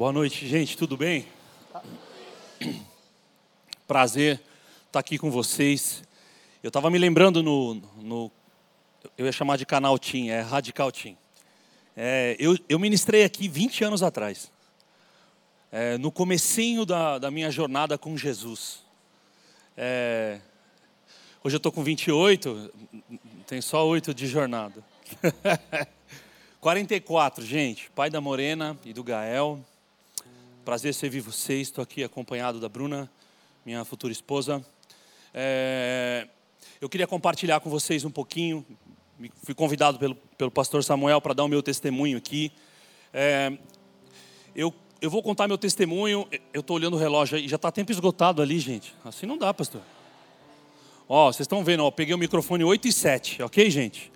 Boa noite, gente, tudo bem? Prazer estar aqui com vocês. Eu estava me lembrando no, no, Eu ia chamar de canal Team, é Radical Team. É, eu, eu ministrei aqui 20 anos atrás, é, no comecinho da, da minha jornada com Jesus. É, hoje eu estou com 28, tem só 8 de jornada. 44, gente, pai da Morena e do Gael. Prazer servir vocês. Estou aqui acompanhado da Bruna, minha futura esposa. É, eu queria compartilhar com vocês um pouquinho. Fui convidado pelo, pelo pastor Samuel para dar o meu testemunho aqui. É, eu, eu vou contar meu testemunho. Eu estou olhando o relógio aí. Já está tempo esgotado ali, gente. Assim não dá, pastor. Ó, vocês estão vendo, ó, peguei o microfone 8 e 7, ok, gente?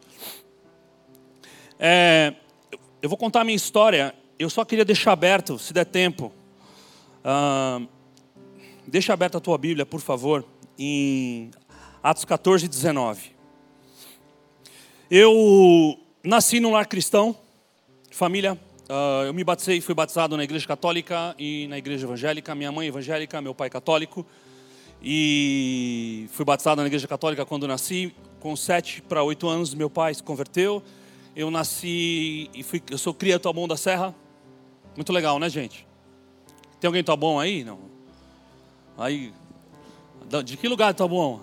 É, eu vou contar a minha história eu só queria deixar aberto, se der tempo. Uh, deixa aberta a tua Bíblia, por favor, em Atos 14, 19. Eu nasci num lar cristão, família. Uh, eu me batizei, fui batizado na igreja católica e na igreja evangélica. Minha mãe evangélica, meu pai católico. E fui batizado na igreja católica quando nasci. Com sete para oito anos, meu pai se converteu. Eu nasci e fui, eu sou cria do Taboão da Serra, muito legal, né, gente? Tem alguém tá bom aí? Não. Aí. De que lugar tá bom?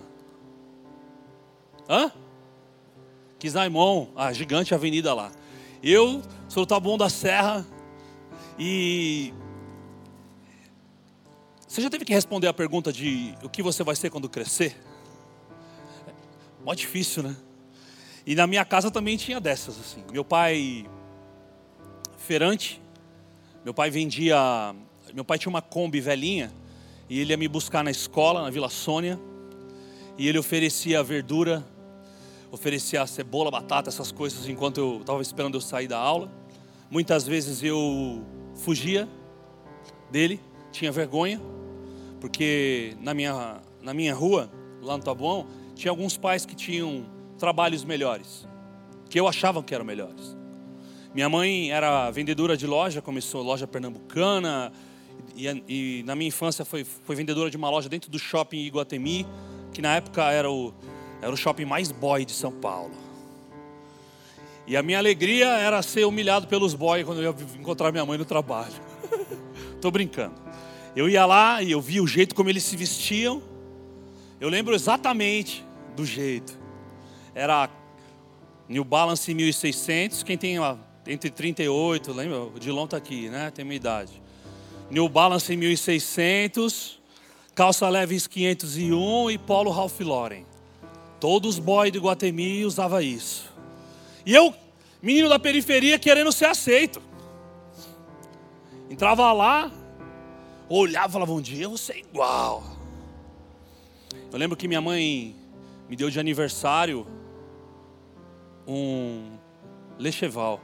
Hã? Quisaimon, a gigante avenida lá. Eu sou o Taboão da Serra e você já teve que responder a pergunta de o que você vai ser quando crescer? É mó difícil, né? E na minha casa também tinha dessas assim. Meu pai feirante, meu pai vendia. Meu pai tinha uma Kombi velhinha e ele ia me buscar na escola, na Vila Sônia. E ele oferecia verdura, oferecia cebola, batata, essas coisas enquanto eu estava esperando eu sair da aula. Muitas vezes eu fugia dele, tinha vergonha, porque na minha, na minha rua, lá no Tabuão, tinha alguns pais que tinham trabalhos melhores, que eu achava que eram melhores. Minha mãe era vendedora de loja, começou loja pernambucana, e, e, na minha infância foi, foi vendedora de uma loja dentro do shopping Iguatemi, que na época era o, era o shopping mais boy de São Paulo. E a minha alegria era ser humilhado pelos boys quando eu ia encontrar minha mãe no trabalho. Tô brincando. Eu ia lá e eu via o jeito como eles se vestiam. Eu lembro exatamente do jeito. Era New Balance 1600. Quem tem entre 38, lembra? O Dilon está aqui, né? Tem minha idade. New Balance 1600, calça leves 501 e polo Ralph Lauren. Todos os boys de Guatemi usavam isso. E eu, menino da periferia, querendo ser aceito. Entrava lá, olhava e falava, um dia eu vou ser igual. Eu lembro que minha mãe me deu de aniversário um Lecheval.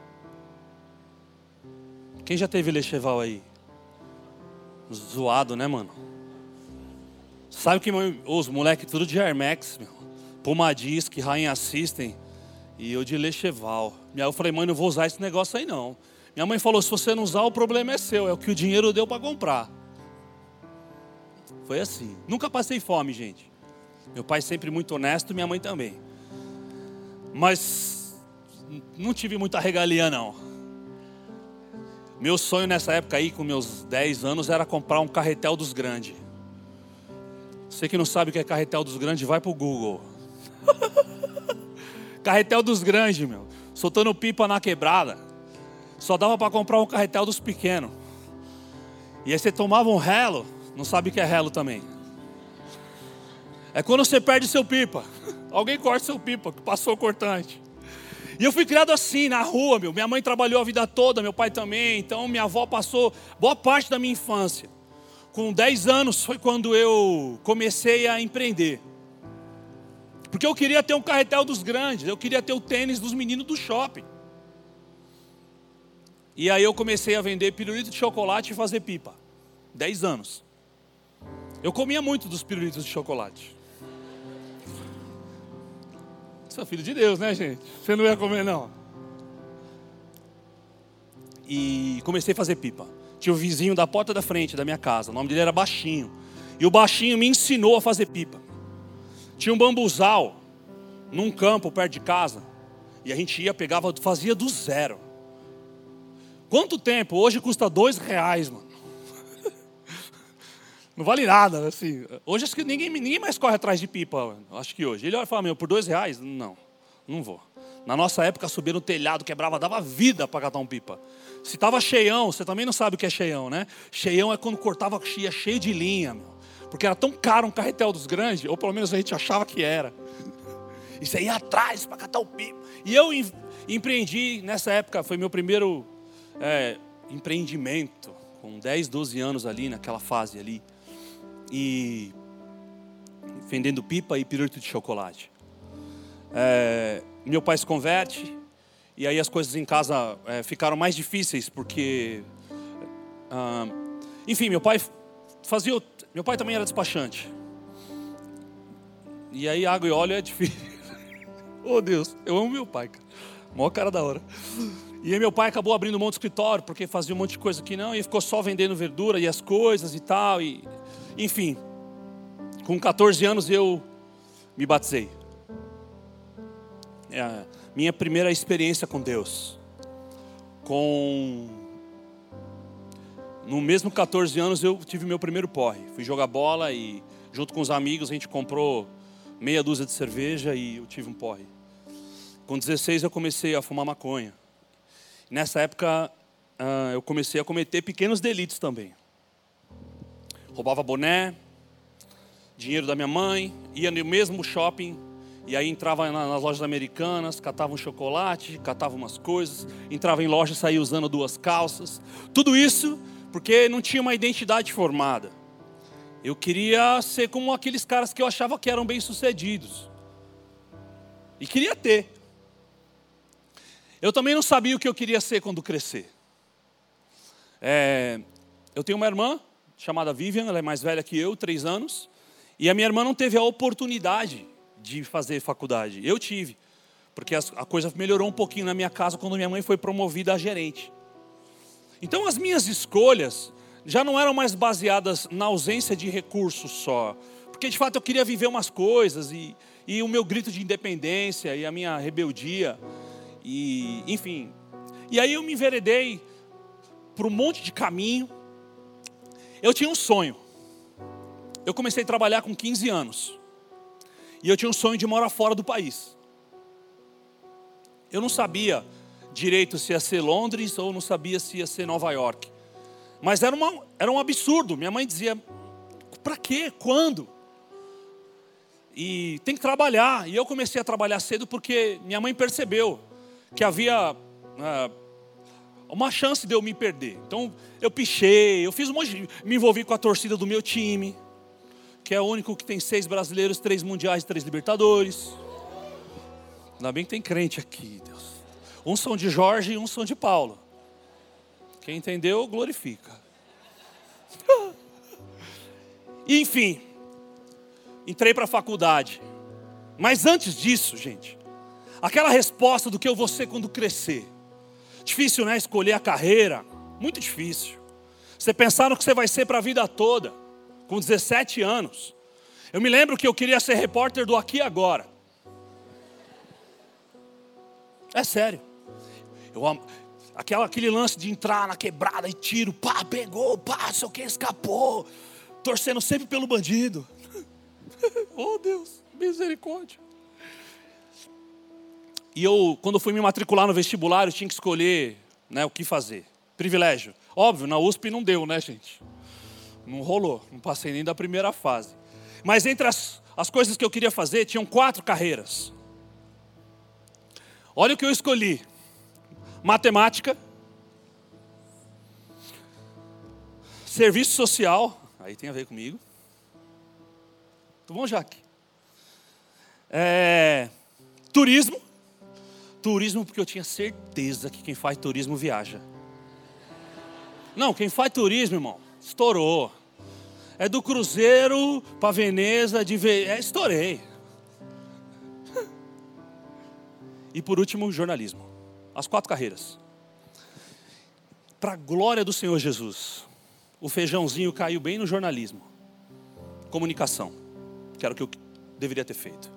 Quem já teve Lecheval aí? Zoado, né, mano? Sabe que os moleques tudo de Air Max. Puma Disc, Rainha System e eu de Lecheval. Eu falei, mãe, não vou usar esse negócio aí não. Minha mãe falou, se você não usar, o problema é seu, é o que o dinheiro deu para comprar. Foi assim. Nunca passei fome, gente. Meu pai sempre muito honesto, minha mãe também. Mas não tive muita regalia não. Meu sonho nessa época aí, com meus 10 anos, era comprar um carretel dos grandes. Você que não sabe o que é carretel dos grandes, vai pro Google. carretel dos grandes, meu. Soltando pipa na quebrada. Só dava para comprar um carretel dos pequenos. E aí você tomava um relo, não sabe o que é relo também. É quando você perde seu pipa. Alguém corta seu pipa, que passou o cortante. E eu fui criado assim, na rua, meu. Minha mãe trabalhou a vida toda, meu pai também. Então, minha avó passou boa parte da minha infância. Com 10 anos foi quando eu comecei a empreender. Porque eu queria ter um carretel dos grandes, eu queria ter o tênis dos meninos do shopping. E aí eu comecei a vender pirulito de chocolate e fazer pipa. 10 anos. Eu comia muito dos pirulitos de chocolate. Você é filho de Deus, né, gente? Você não ia comer, não. E comecei a fazer pipa. Tinha o vizinho da porta da frente da minha casa. O nome dele era Baixinho. E o Baixinho me ensinou a fazer pipa. Tinha um bambuzal num campo perto de casa. E a gente ia, pegava, fazia do zero. Quanto tempo? Hoje custa dois reais, mano. Não vale nada, assim. Hoje acho que ninguém, ninguém mais corre atrás de pipa, acho que hoje. Ele olha e fala, meu, por dois reais? Não, não vou. Na nossa época, subir no telhado, quebrava, dava vida para catar um pipa. Se tava cheião, você também não sabe o que é cheião, né? Cheião é quando cortava chia cheio de linha, meu. Porque era tão caro um carretel dos grandes, ou pelo menos a gente achava que era. E você ia atrás para catar o pipa. E eu empreendi, nessa época, foi meu primeiro é, empreendimento, com 10, 12 anos ali, naquela fase ali. E vendendo pipa e pirulito de chocolate. É, meu pai se converte, e aí as coisas em casa é, ficaram mais difíceis, porque. Ah, enfim, meu pai fazia. Meu pai também era despachante. E aí água e óleo é difícil. oh Deus, eu amo meu pai, cara. Maior cara da hora. E aí meu pai acabou abrindo um monte de escritório, porque fazia um monte de coisa aqui não, e ficou só vendendo verdura e as coisas e tal. E, enfim, com 14 anos eu me batizei. É, minha primeira experiência com Deus. Com no mesmo 14 anos eu tive meu primeiro porre. Fui jogar bola e junto com os amigos a gente comprou meia dúzia de cerveja e eu tive um porre. Com 16 eu comecei a fumar maconha. Nessa época ah, eu comecei a cometer pequenos delitos também. Roubava boné, dinheiro da minha mãe, ia no mesmo shopping e aí entrava nas lojas americanas, catava um chocolate, catava umas coisas, entrava em loja e saía usando duas calças. Tudo isso porque não tinha uma identidade formada. Eu queria ser como aqueles caras que eu achava que eram bem-sucedidos. E queria ter. Eu também não sabia o que eu queria ser quando crescer. É, eu tenho uma irmã chamada Vivian, ela é mais velha que eu, três anos. E a minha irmã não teve a oportunidade de fazer faculdade. Eu tive, porque a coisa melhorou um pouquinho na minha casa quando minha mãe foi promovida a gerente. Então as minhas escolhas já não eram mais baseadas na ausência de recursos só, porque de fato eu queria viver umas coisas e, e o meu grito de independência e a minha rebeldia e enfim. E aí eu me enveredei por um monte de caminho. Eu tinha um sonho. Eu comecei a trabalhar com 15 anos. E eu tinha um sonho de morar fora do país. Eu não sabia direito se ia ser Londres ou não sabia se ia ser Nova York. Mas era, uma, era um absurdo. Minha mãe dizia: para quê? Quando? E tem que trabalhar. E eu comecei a trabalhar cedo porque minha mãe percebeu que havia ah, uma chance de eu me perder. Então eu pichei, eu fiz um monte, me envolvi com a torcida do meu time que é o único que tem seis brasileiros, três mundiais, três libertadores. Ainda bem que tem crente aqui, Deus. Um são de Jorge e um são de Paulo. Quem entendeu, glorifica. Enfim, entrei para a faculdade. Mas antes disso, gente, aquela resposta do que eu vou ser quando crescer. Difícil, né? Escolher a carreira. Muito difícil. Você pensar no que você vai ser para a vida toda com 17 anos. Eu me lembro que eu queria ser repórter do Aqui Agora. É sério. Eu, aquela, aquele lance de entrar na quebrada e tiro, pá, pegou, pá, sei o que, escapou. Torcendo sempre pelo bandido. oh Deus, misericórdia. E eu, quando fui me matricular no vestibular, eu tinha que escolher né, o que fazer. Privilégio. Óbvio, na USP não deu, né, gente? Não rolou, não passei nem da primeira fase. Mas entre as, as coisas que eu queria fazer, tinham quatro carreiras. Olha o que eu escolhi: matemática, serviço social, aí tem a ver comigo. Tudo bom, Jaque? É, turismo. Turismo, porque eu tinha certeza que quem faz turismo viaja. Não, quem faz turismo, irmão, estourou. É do Cruzeiro para Veneza, de Ve... é, estourei. E por último, jornalismo. As quatro carreiras. para a glória do Senhor Jesus, o feijãozinho caiu bem no jornalismo, comunicação, que era o que eu deveria ter feito.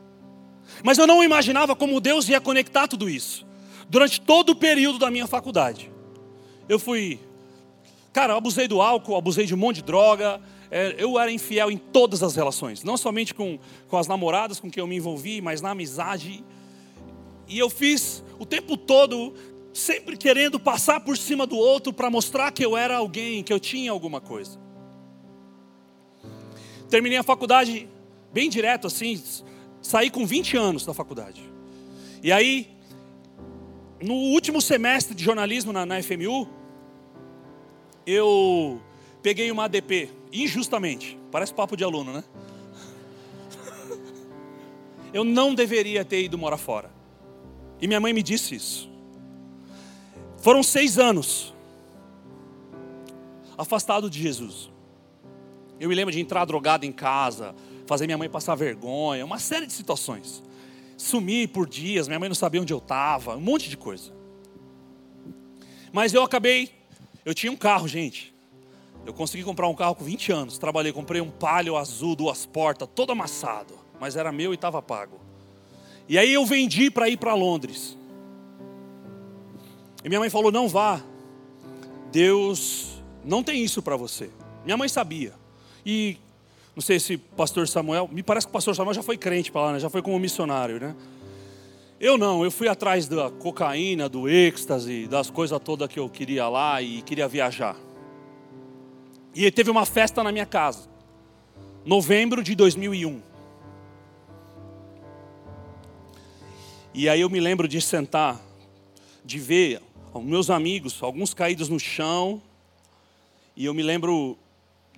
Mas eu não imaginava como Deus ia conectar tudo isso. Durante todo o período da minha faculdade, eu fui, cara, eu abusei do álcool, abusei de um monte de droga, é, eu era infiel em todas as relações, não somente com, com as namoradas com quem eu me envolvi, mas na amizade. E eu fiz o tempo todo sempre querendo passar por cima do outro para mostrar que eu era alguém, que eu tinha alguma coisa. Terminei a faculdade bem direto assim, saí com 20 anos da faculdade. E aí, no último semestre de jornalismo na, na FMU, eu peguei uma ADP, injustamente, parece papo de aluno, né? Eu não deveria ter ido morar fora. E minha mãe me disse isso. Foram seis anos afastado de Jesus. Eu me lembro de entrar drogado em casa, fazer minha mãe passar vergonha, uma série de situações. Sumir por dias, minha mãe não sabia onde eu estava, um monte de coisa. Mas eu acabei, eu tinha um carro, gente. Eu consegui comprar um carro com 20 anos. Trabalhei, comprei um palio azul, duas portas, todo amassado, mas era meu e estava pago. E aí eu vendi para ir para Londres. E minha mãe falou: "Não vá. Deus não tem isso para você". Minha mãe sabia. E não sei se pastor Samuel, me parece que o pastor Samuel já foi crente para lá, né? já foi como missionário, né? Eu não, eu fui atrás da cocaína, do êxtase, das coisas todas que eu queria lá e queria viajar. E teve uma festa na minha casa, novembro de 2001. E aí eu me lembro de sentar, de ver meus amigos, alguns caídos no chão, e eu me lembro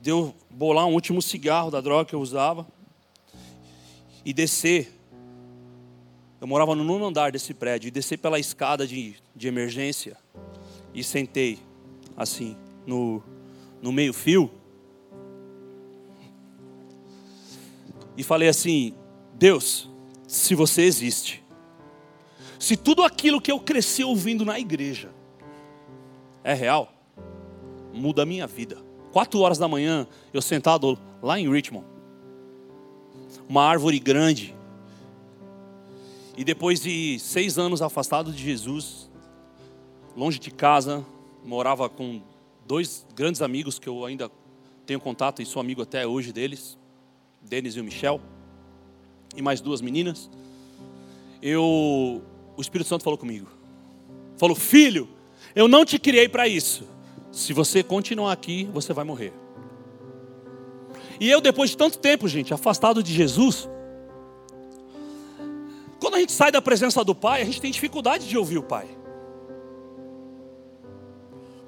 de eu bolar um último cigarro da droga que eu usava e descer. Eu morava no nono andar desse prédio e descer pela escada de, de emergência e sentei assim no, no meio fio e falei assim: Deus, se você existe, se tudo aquilo que eu cresci ouvindo na igreja é real, muda a minha vida. Quatro horas da manhã, eu sentado lá em Richmond. Uma árvore grande. E depois de seis anos afastado de Jesus, longe de casa, morava com dois grandes amigos que eu ainda tenho contato e sou amigo até hoje deles, Denis e o Michel, e mais duas meninas. Eu, o Espírito Santo falou comigo. Falou: "Filho, eu não te criei para isso. Se você continuar aqui, você vai morrer. E eu, depois de tanto tempo, gente, afastado de Jesus, quando a gente sai da presença do Pai, a gente tem dificuldade de ouvir o Pai.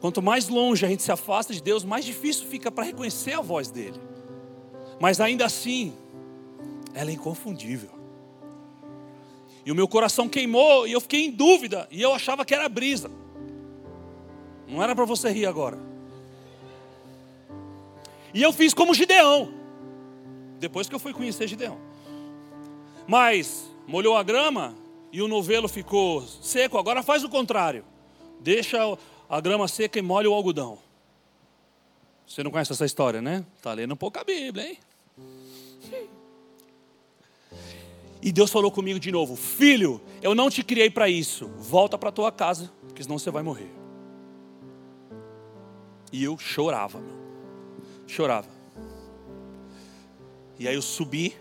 Quanto mais longe a gente se afasta de Deus, mais difícil fica para reconhecer a voz dele. Mas ainda assim, ela é inconfundível. E o meu coração queimou e eu fiquei em dúvida, e eu achava que era brisa. Não era para você rir agora. E eu fiz como Gideão. Depois que eu fui conhecer Gideão. Mas molhou a grama e o novelo ficou seco. Agora faz o contrário. Deixa a grama seca e molha o algodão. Você não conhece essa história, né? Está lendo um pouco a Bíblia, hein? E Deus falou comigo de novo: Filho, eu não te criei para isso. Volta para tua casa, porque senão você vai morrer. E eu chorava, meu. Chorava. E aí eu subi,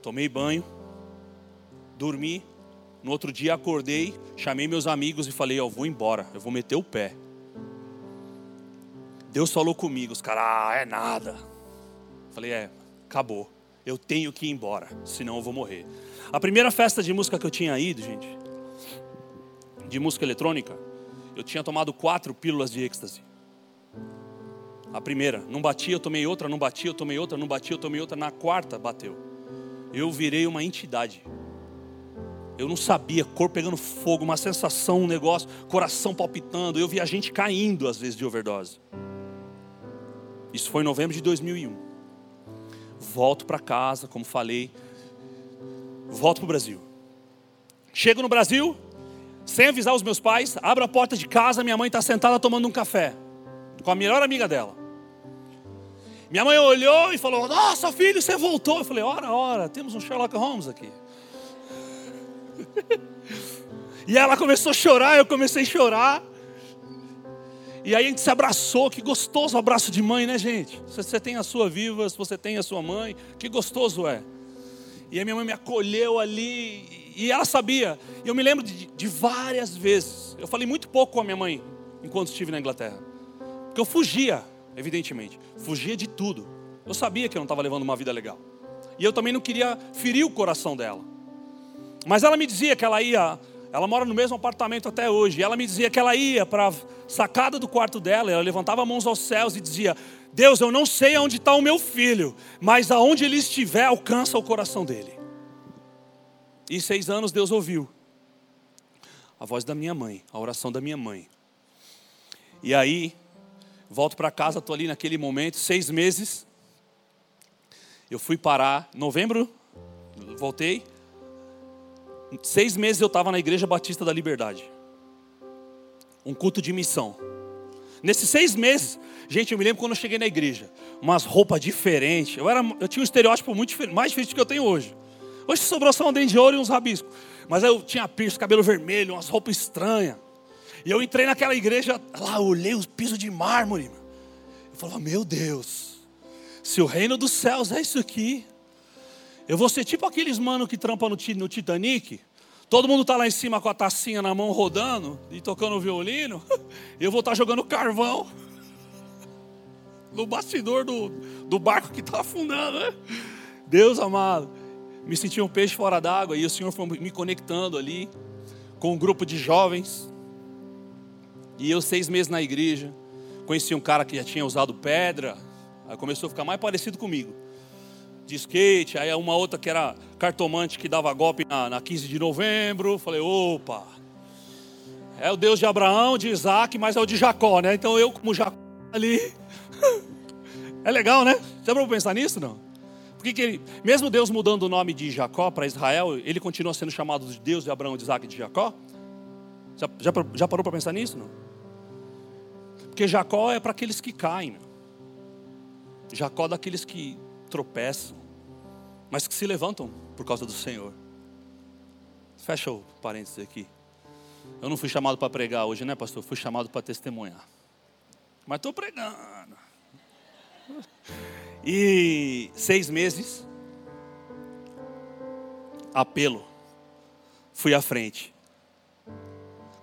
tomei banho, dormi. No outro dia acordei, chamei meus amigos e falei: Ó, vou embora, eu vou meter o pé. Deus falou comigo, os caras, ah, é nada. Falei: é, acabou. Eu tenho que ir embora, senão eu vou morrer. A primeira festa de música que eu tinha ido, gente, de música eletrônica, eu tinha tomado quatro pílulas de êxtase. A primeira, não batia, eu tomei outra, não batia, eu tomei outra, não batia, eu tomei outra. Na quarta, bateu. Eu virei uma entidade. Eu não sabia, corpo pegando fogo, uma sensação, um negócio, coração palpitando. Eu via gente caindo às vezes de overdose. Isso foi em novembro de 2001. Volto para casa, como falei. Volto para o Brasil. Chego no Brasil, sem avisar os meus pais, abro a porta de casa, minha mãe está sentada tomando um café com a melhor amiga dela. Minha mãe olhou e falou: Nossa, filho, você voltou. Eu falei: Ora, ora, temos um Sherlock Holmes aqui. e ela começou a chorar, eu comecei a chorar. E aí a gente se abraçou, que gostoso o abraço de mãe, né, gente? Se você tem a sua viva, se você tem a sua mãe, que gostoso é. E a minha mãe me acolheu ali, e ela sabia. Eu me lembro de, de várias vezes. Eu falei muito pouco com a minha mãe enquanto estive na Inglaterra. Porque eu fugia, evidentemente. Fugia de tudo. Eu sabia que eu não estava levando uma vida legal. E eu também não queria ferir o coração dela. Mas ela me dizia que ela ia ela mora no mesmo apartamento até hoje. Ela me dizia que ela ia para a sacada do quarto dela, ela levantava mãos aos céus e dizia: Deus, eu não sei onde está o meu filho, mas aonde ele estiver, alcança o coração dele. E seis anos Deus ouviu a voz da minha mãe, a oração da minha mãe. E aí, volto para casa, estou ali naquele momento, seis meses. Eu fui parar, novembro, voltei, Seis meses eu estava na Igreja Batista da Liberdade. Um culto de missão. Nesses seis meses, gente, eu me lembro quando eu cheguei na igreja, umas roupas diferentes. Eu, era, eu tinha um estereótipo muito diferente, mais diferente do que eu tenho hoje. Hoje sobrou só um dente de ouro e uns rabiscos. Mas eu tinha piercing, cabelo vermelho, umas roupas estranhas. E eu entrei naquela igreja, lá olhei os pisos de mármore. Eu falava, meu Deus, se o reino dos céus é isso aqui, eu vou ser tipo aqueles mano que trampam no, no Titanic. Todo mundo está lá em cima com a tacinha na mão rodando e tocando violino. Eu vou estar tá jogando carvão no bastidor do, do barco que está afundando. Né? Deus amado. Me senti um peixe fora d'água e o Senhor foi me conectando ali com um grupo de jovens. E eu, seis meses na igreja, conheci um cara que já tinha usado pedra. Aí começou a ficar mais parecido comigo de skate, aí uma outra que era cartomante que dava golpe na, na 15 de novembro. Falei, opa, é o Deus de Abraão, de Isaac, mas é o de Jacó, né? Então eu, como Jacó ali. é legal, né? Você para pensar nisso, não? Porque que ele, mesmo Deus mudando o nome de Jacó para Israel, ele continua sendo chamado de Deus de Abraão, de Isaac e de Jacó? Já, já, já parou para pensar nisso, não? Porque Jacó é para aqueles que caem. Jacó é daqueles que tropeçam, mas que se levantam por causa do Senhor. Fecha o parênteses aqui. Eu não fui chamado para pregar hoje, né, pastor? Fui chamado para testemunhar. Mas estou pregando. E seis meses, apelo. Fui à frente.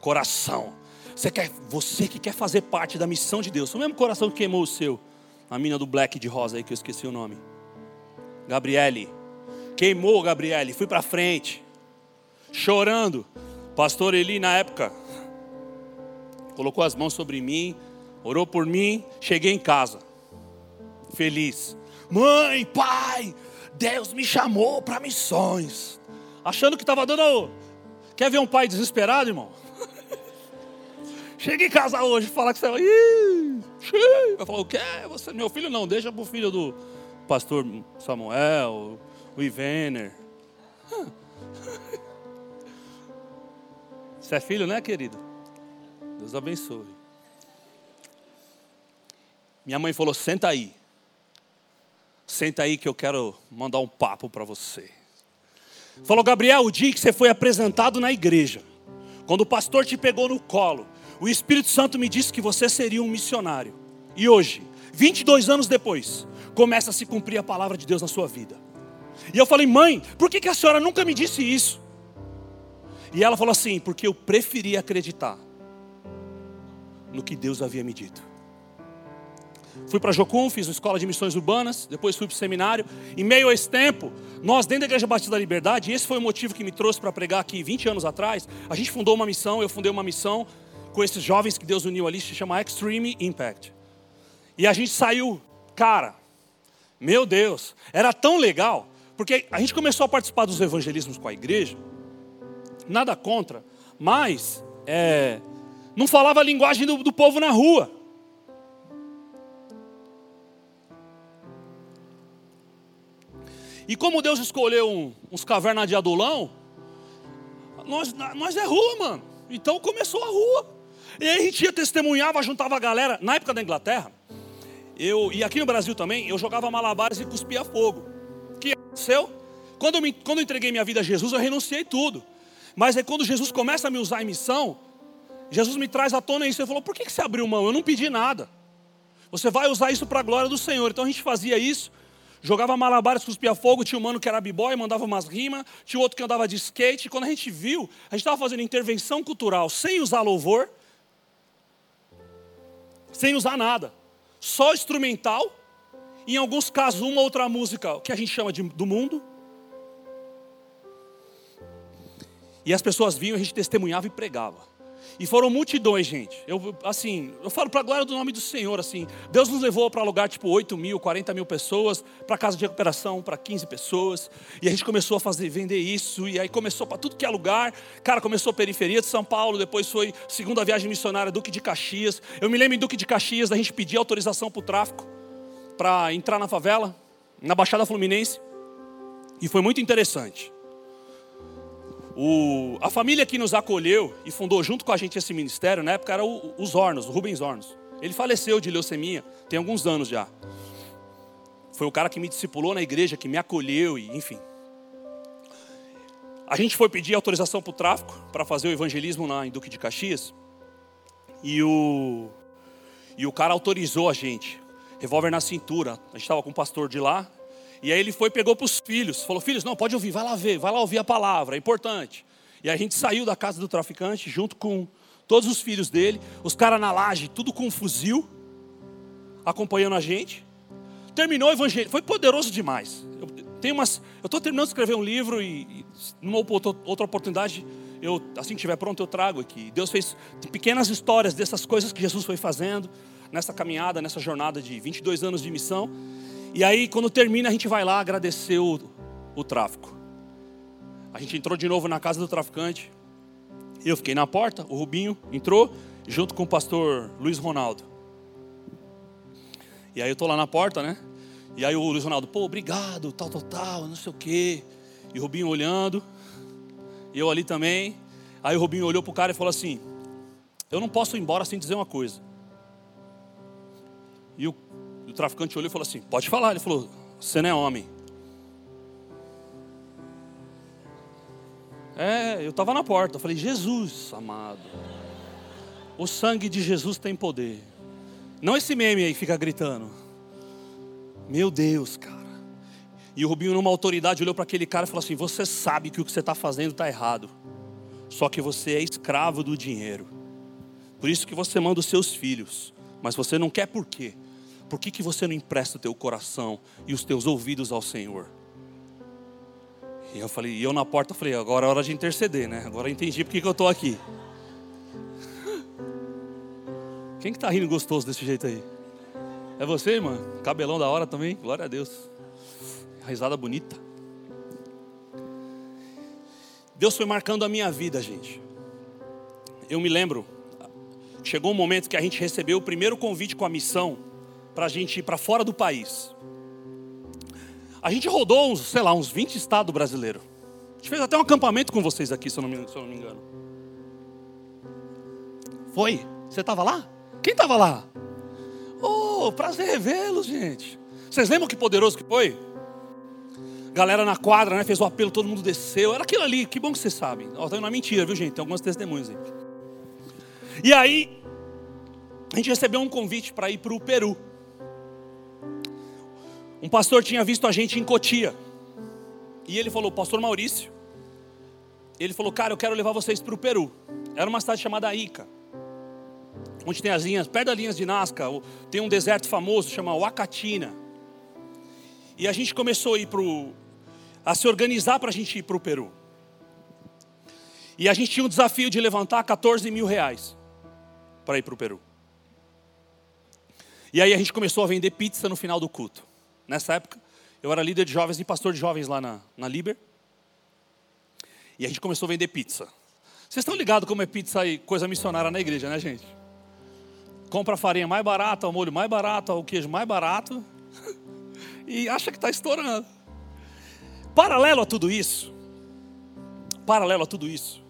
Coração. Você, quer, você que quer fazer parte da missão de Deus. O mesmo coração que queimou o seu. A mina do black de rosa aí que eu esqueci o nome. Gabriele. Queimou Gabriele, fui para frente. Chorando. Pastor Eli na época colocou as mãos sobre mim, orou por mim, cheguei em casa. Feliz. Mãe, pai, Deus me chamou para missões. Achando que estava dando. Quer ver um pai desesperado, irmão? Chega em casa hoje e fala que você vai. Vai falar, o quê? Você, meu filho não, deixa para o filho do pastor Samuel, o Ivener. Você é filho, né, querido? Deus abençoe. Minha mãe falou: senta aí. Senta aí que eu quero mandar um papo para você. Falou, Gabriel, o dia que você foi apresentado na igreja, quando o pastor te pegou no colo, o Espírito Santo me disse que você seria um missionário. E hoje, 22 anos depois, começa a se cumprir a palavra de Deus na sua vida. E eu falei, mãe, por que, a senhora nunca me disse isso? E ela falou assim: porque eu preferi acreditar no que Deus havia me dito. Fui para Jocum, fiz uma escola de missões urbanas, depois fui para o seminário. Em meio a esse tempo, nós dentro da Igreja Batista da Liberdade, e esse foi o motivo que me trouxe para pregar aqui 20 anos atrás, a gente fundou uma missão, eu fundei uma missão com esses jovens que Deus uniu ali, se chama Extreme Impact. E a gente saiu, cara, meu Deus, era tão legal, porque a gente começou a participar dos evangelismos com a igreja, nada contra, mas é, não falava a linguagem do, do povo na rua. E como Deus escolheu uns cavernas de adulão, nós, nós é rua, mano. Então começou a rua. E aí a gente ia testemunhava, juntava a galera. Na época da Inglaterra, eu, e aqui no Brasil também, eu jogava malabares e cuspia fogo. O que aconteceu? Quando eu, me, quando eu entreguei minha vida a Jesus, eu renunciei tudo. Mas aí quando Jesus começa a me usar em missão, Jesus me traz à tona isso. Ele falou: por que, que você abriu mão? Eu não pedi nada. Você vai usar isso para a glória do Senhor. Então a gente fazia isso. Jogava malabares, cuspia fogo, tinha um mano que era b-boy, mandava umas rimas, tinha outro que andava de skate. Quando a gente viu, a gente estava fazendo intervenção cultural sem usar louvor, sem usar nada, só instrumental, em alguns casos uma outra música que a gente chama de, do mundo. E as pessoas vinham, a gente testemunhava e pregava. E foram multidões, gente. Eu, assim, eu falo para a glória do nome do Senhor, assim. Deus nos levou para lugar tipo 8 mil, 40 mil pessoas, para casa de recuperação para 15 pessoas. E a gente começou a fazer, vender isso. E aí começou para tudo que é lugar. Cara, começou a periferia de São Paulo, depois foi segunda viagem missionária, Duque de Caxias. Eu me lembro em Duque de Caxias, da gente pedir autorização para o tráfico, para entrar na favela, na Baixada Fluminense. E foi muito interessante. O, a família que nos acolheu e fundou junto com a gente esse ministério, na época era o, os Hornos, o Rubens Hornos. Ele faleceu de leucemia, tem alguns anos já. Foi o cara que me discipulou na igreja, que me acolheu, e enfim. A gente foi pedir autorização para o tráfico, para fazer o evangelismo na, em Duque de Caxias. E o, e o cara autorizou a gente. Revólver na cintura. A gente estava com o pastor de lá, e aí ele foi pegou para os filhos, falou: Filhos, não, pode ouvir, vai lá ver, vai lá ouvir a palavra, é importante. E a gente saiu da casa do traficante junto com todos os filhos dele, os caras na laje, tudo com um fuzil, acompanhando a gente. Terminou o evangelho, foi poderoso demais. Eu umas, eu estou terminando de escrever um livro e, e numa outra oportunidade, eu assim que estiver pronto eu trago aqui. Deus fez pequenas histórias dessas coisas que Jesus foi fazendo nessa caminhada, nessa jornada de 22 anos de missão. E aí, quando termina, a gente vai lá agradecer o, o tráfico. A gente entrou de novo na casa do traficante. Eu fiquei na porta, o Rubinho entrou, junto com o pastor Luiz Ronaldo. E aí eu tô lá na porta, né? E aí o Luiz Ronaldo, pô, obrigado, tal, tal, tal, não sei o quê. E o Rubinho olhando, e eu ali também. Aí o Rubinho olhou pro cara e falou assim: Eu não posso ir embora sem dizer uma coisa. E o traficante olhou e falou assim: Pode falar. Ele falou: Você não é homem. É, eu estava na porta. Eu falei: Jesus, amado. O sangue de Jesus tem poder. Não esse meme aí fica gritando. Meu Deus, cara. E o Rubinho, numa autoridade, olhou para aquele cara e falou assim: Você sabe que o que você está fazendo está errado. Só que você é escravo do dinheiro. Por isso que você manda os seus filhos. Mas você não quer por quê? Por que, que você não empresta o teu coração e os teus ouvidos ao Senhor? E eu falei, e eu na porta falei, agora é hora de interceder, né? Agora eu entendi por que, eu estou aqui. Quem que está rindo gostoso desse jeito aí? É você, irmã? Cabelão da hora também? Glória a Deus. Risada bonita. Deus foi marcando a minha vida, gente. Eu me lembro, chegou um momento que a gente recebeu o primeiro convite com a missão para a gente ir para fora do país. A gente rodou uns, sei lá, uns 20 estados brasileiros. A gente fez até um acampamento com vocês aqui, se eu não me, eu não me engano. Foi? Você estava lá? Quem estava lá? Oh, prazer revê-los, gente. Vocês lembram que poderoso que foi? Galera na quadra, né? Fez o apelo, todo mundo desceu. Era aquilo ali, que bom que vocês sabem. Oh, não é mentira, viu, gente? Tem algumas testemunhas aí. E aí, a gente recebeu um convite para ir para o Peru. Um pastor tinha visto a gente em Cotia. E ele falou, pastor Maurício. Ele falou, cara, eu quero levar vocês para o Peru. Era uma cidade chamada Ica. Onde tem as linhas, perto das linhas de Nazca, tem um deserto famoso chamado Huacatina. E a gente começou a ir pro, a se organizar para a gente ir para o Peru. E a gente tinha um desafio de levantar 14 mil reais para ir para o Peru. E aí a gente começou a vender pizza no final do culto. Nessa época, eu era líder de jovens e pastor de jovens lá na, na Liber. E a gente começou a vender pizza. Vocês estão ligados como é pizza e coisa missionária na igreja, né, gente? Compra a farinha mais barata, o molho mais barato, o queijo mais barato. e acha que está estourando. Paralelo a tudo isso, paralelo a tudo isso,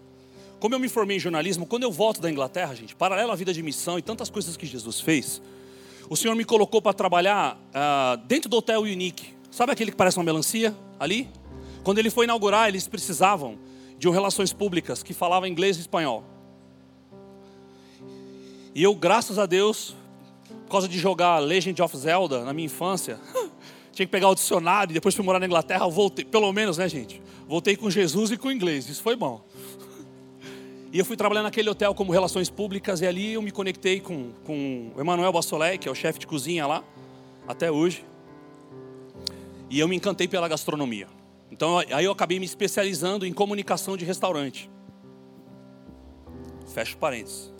como eu me formei em jornalismo, quando eu volto da Inglaterra, gente, paralelo à vida de missão e tantas coisas que Jesus fez, o Senhor me colocou para trabalhar uh, dentro do Hotel Unique. Sabe aquele que parece uma melancia ali? Quando ele foi inaugurar, eles precisavam de um relações públicas que falava inglês e espanhol. E eu, graças a Deus, por causa de jogar Legend of Zelda na minha infância, tinha que pegar o dicionário, e depois fui morar na Inglaterra, voltei, pelo menos, né, gente? Voltei com Jesus e com inglês, isso foi bom. E eu fui trabalhar naquele hotel como relações públicas, e ali eu me conectei com, com o Emanuel Bassolé, que é o chefe de cozinha lá, até hoje. E eu me encantei pela gastronomia. Então aí eu acabei me especializando em comunicação de restaurante. Fecho parênteses.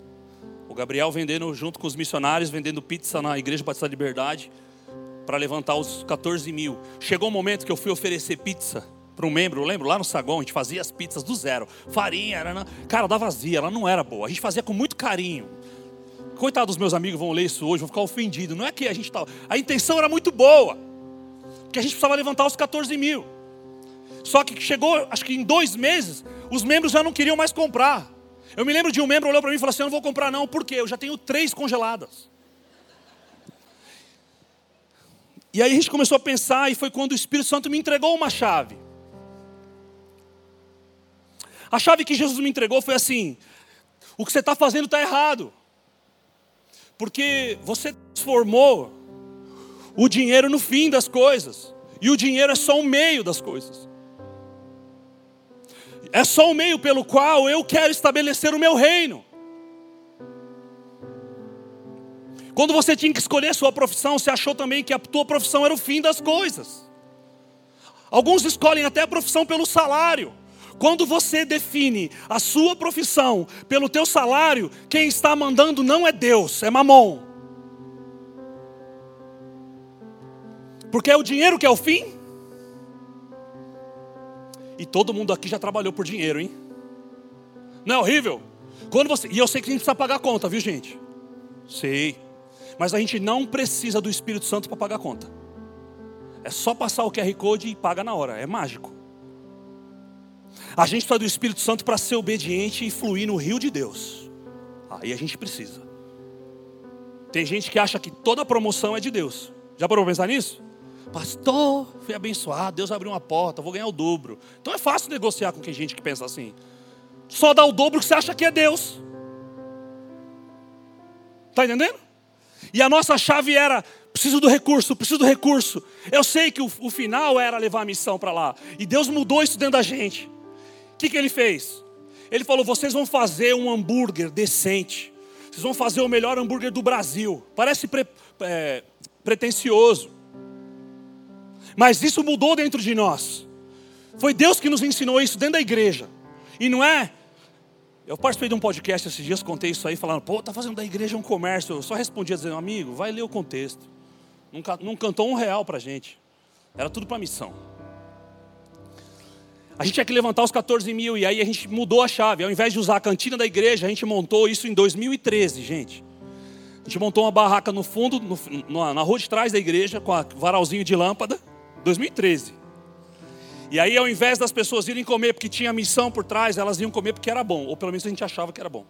O Gabriel vendendo junto com os missionários, vendendo pizza na Igreja Batista da Liberdade para levantar os 14 mil. Chegou o um momento que eu fui oferecer pizza para um membro, eu lembro, lá no saguão, a gente fazia as pizzas do zero. Farinha, era, cara, da vazia, ela não era boa. A gente fazia com muito carinho. Coitado dos meus amigos vão ler isso hoje, vão ficar ofendidos. Não é que a gente estava. A intenção era muito boa. Porque a gente precisava levantar os 14 mil. Só que chegou, acho que em dois meses, os membros já não queriam mais comprar. Eu me lembro de um membro olhou para mim e falou assim: Eu não vou comprar, não, por quê? Eu já tenho três congeladas. E aí a gente começou a pensar, e foi quando o Espírito Santo me entregou uma chave. A chave que Jesus me entregou foi assim: o que você está fazendo está errado. Porque você transformou o dinheiro no fim das coisas. E o dinheiro é só um meio das coisas. É só o meio pelo qual eu quero estabelecer o meu reino. Quando você tinha que escolher sua profissão, você achou também que a tua profissão era o fim das coisas. Alguns escolhem até a profissão pelo salário. Quando você define a sua profissão pelo teu salário, quem está mandando não é Deus, é Mamon. Porque é o dinheiro que é o fim? E todo mundo aqui já trabalhou por dinheiro, hein? Não é horrível? Quando você, e eu sei que a gente precisa pagar a conta, viu, gente? Sei. Mas a gente não precisa do Espírito Santo para pagar a conta. É só passar o QR Code e paga na hora. É mágico. A gente precisa do Espírito Santo para ser obediente e fluir no rio de Deus. Aí a gente precisa. Tem gente que acha que toda promoção é de Deus. Já parou para pensar nisso? Pastor, fui abençoado, Deus abriu uma porta, vou ganhar o dobro. Então é fácil negociar com quem gente que pensa assim. Só dá o dobro que você acha que é Deus. Está entendendo? E a nossa chave era: preciso do recurso, preciso do recurso. Eu sei que o, o final era levar a missão para lá. E Deus mudou isso dentro da gente. O que, que ele fez? Ele falou: vocês vão fazer um hambúrguer decente. Vocês vão fazer o melhor hambúrguer do Brasil. Parece pre, é, pretencioso. Mas isso mudou dentro de nós. Foi Deus que nos ensinou isso dentro da igreja. E não é. Eu participei de um podcast esses dias, contei isso aí, falando, pô, tá fazendo da igreja um comércio. Eu só respondia dizendo, amigo, vai ler o contexto. Não, não cantou um real pra gente. Era tudo para missão. A gente tinha que levantar os 14 mil e aí a gente mudou a chave. Ao invés de usar a cantina da igreja, a gente montou isso em 2013, gente. A gente montou uma barraca no fundo, no, na rua de trás da igreja, com a varalzinho de lâmpada. 2013. E aí, ao invés das pessoas irem comer porque tinha missão por trás, elas iam comer porque era bom, ou pelo menos a gente achava que era bom.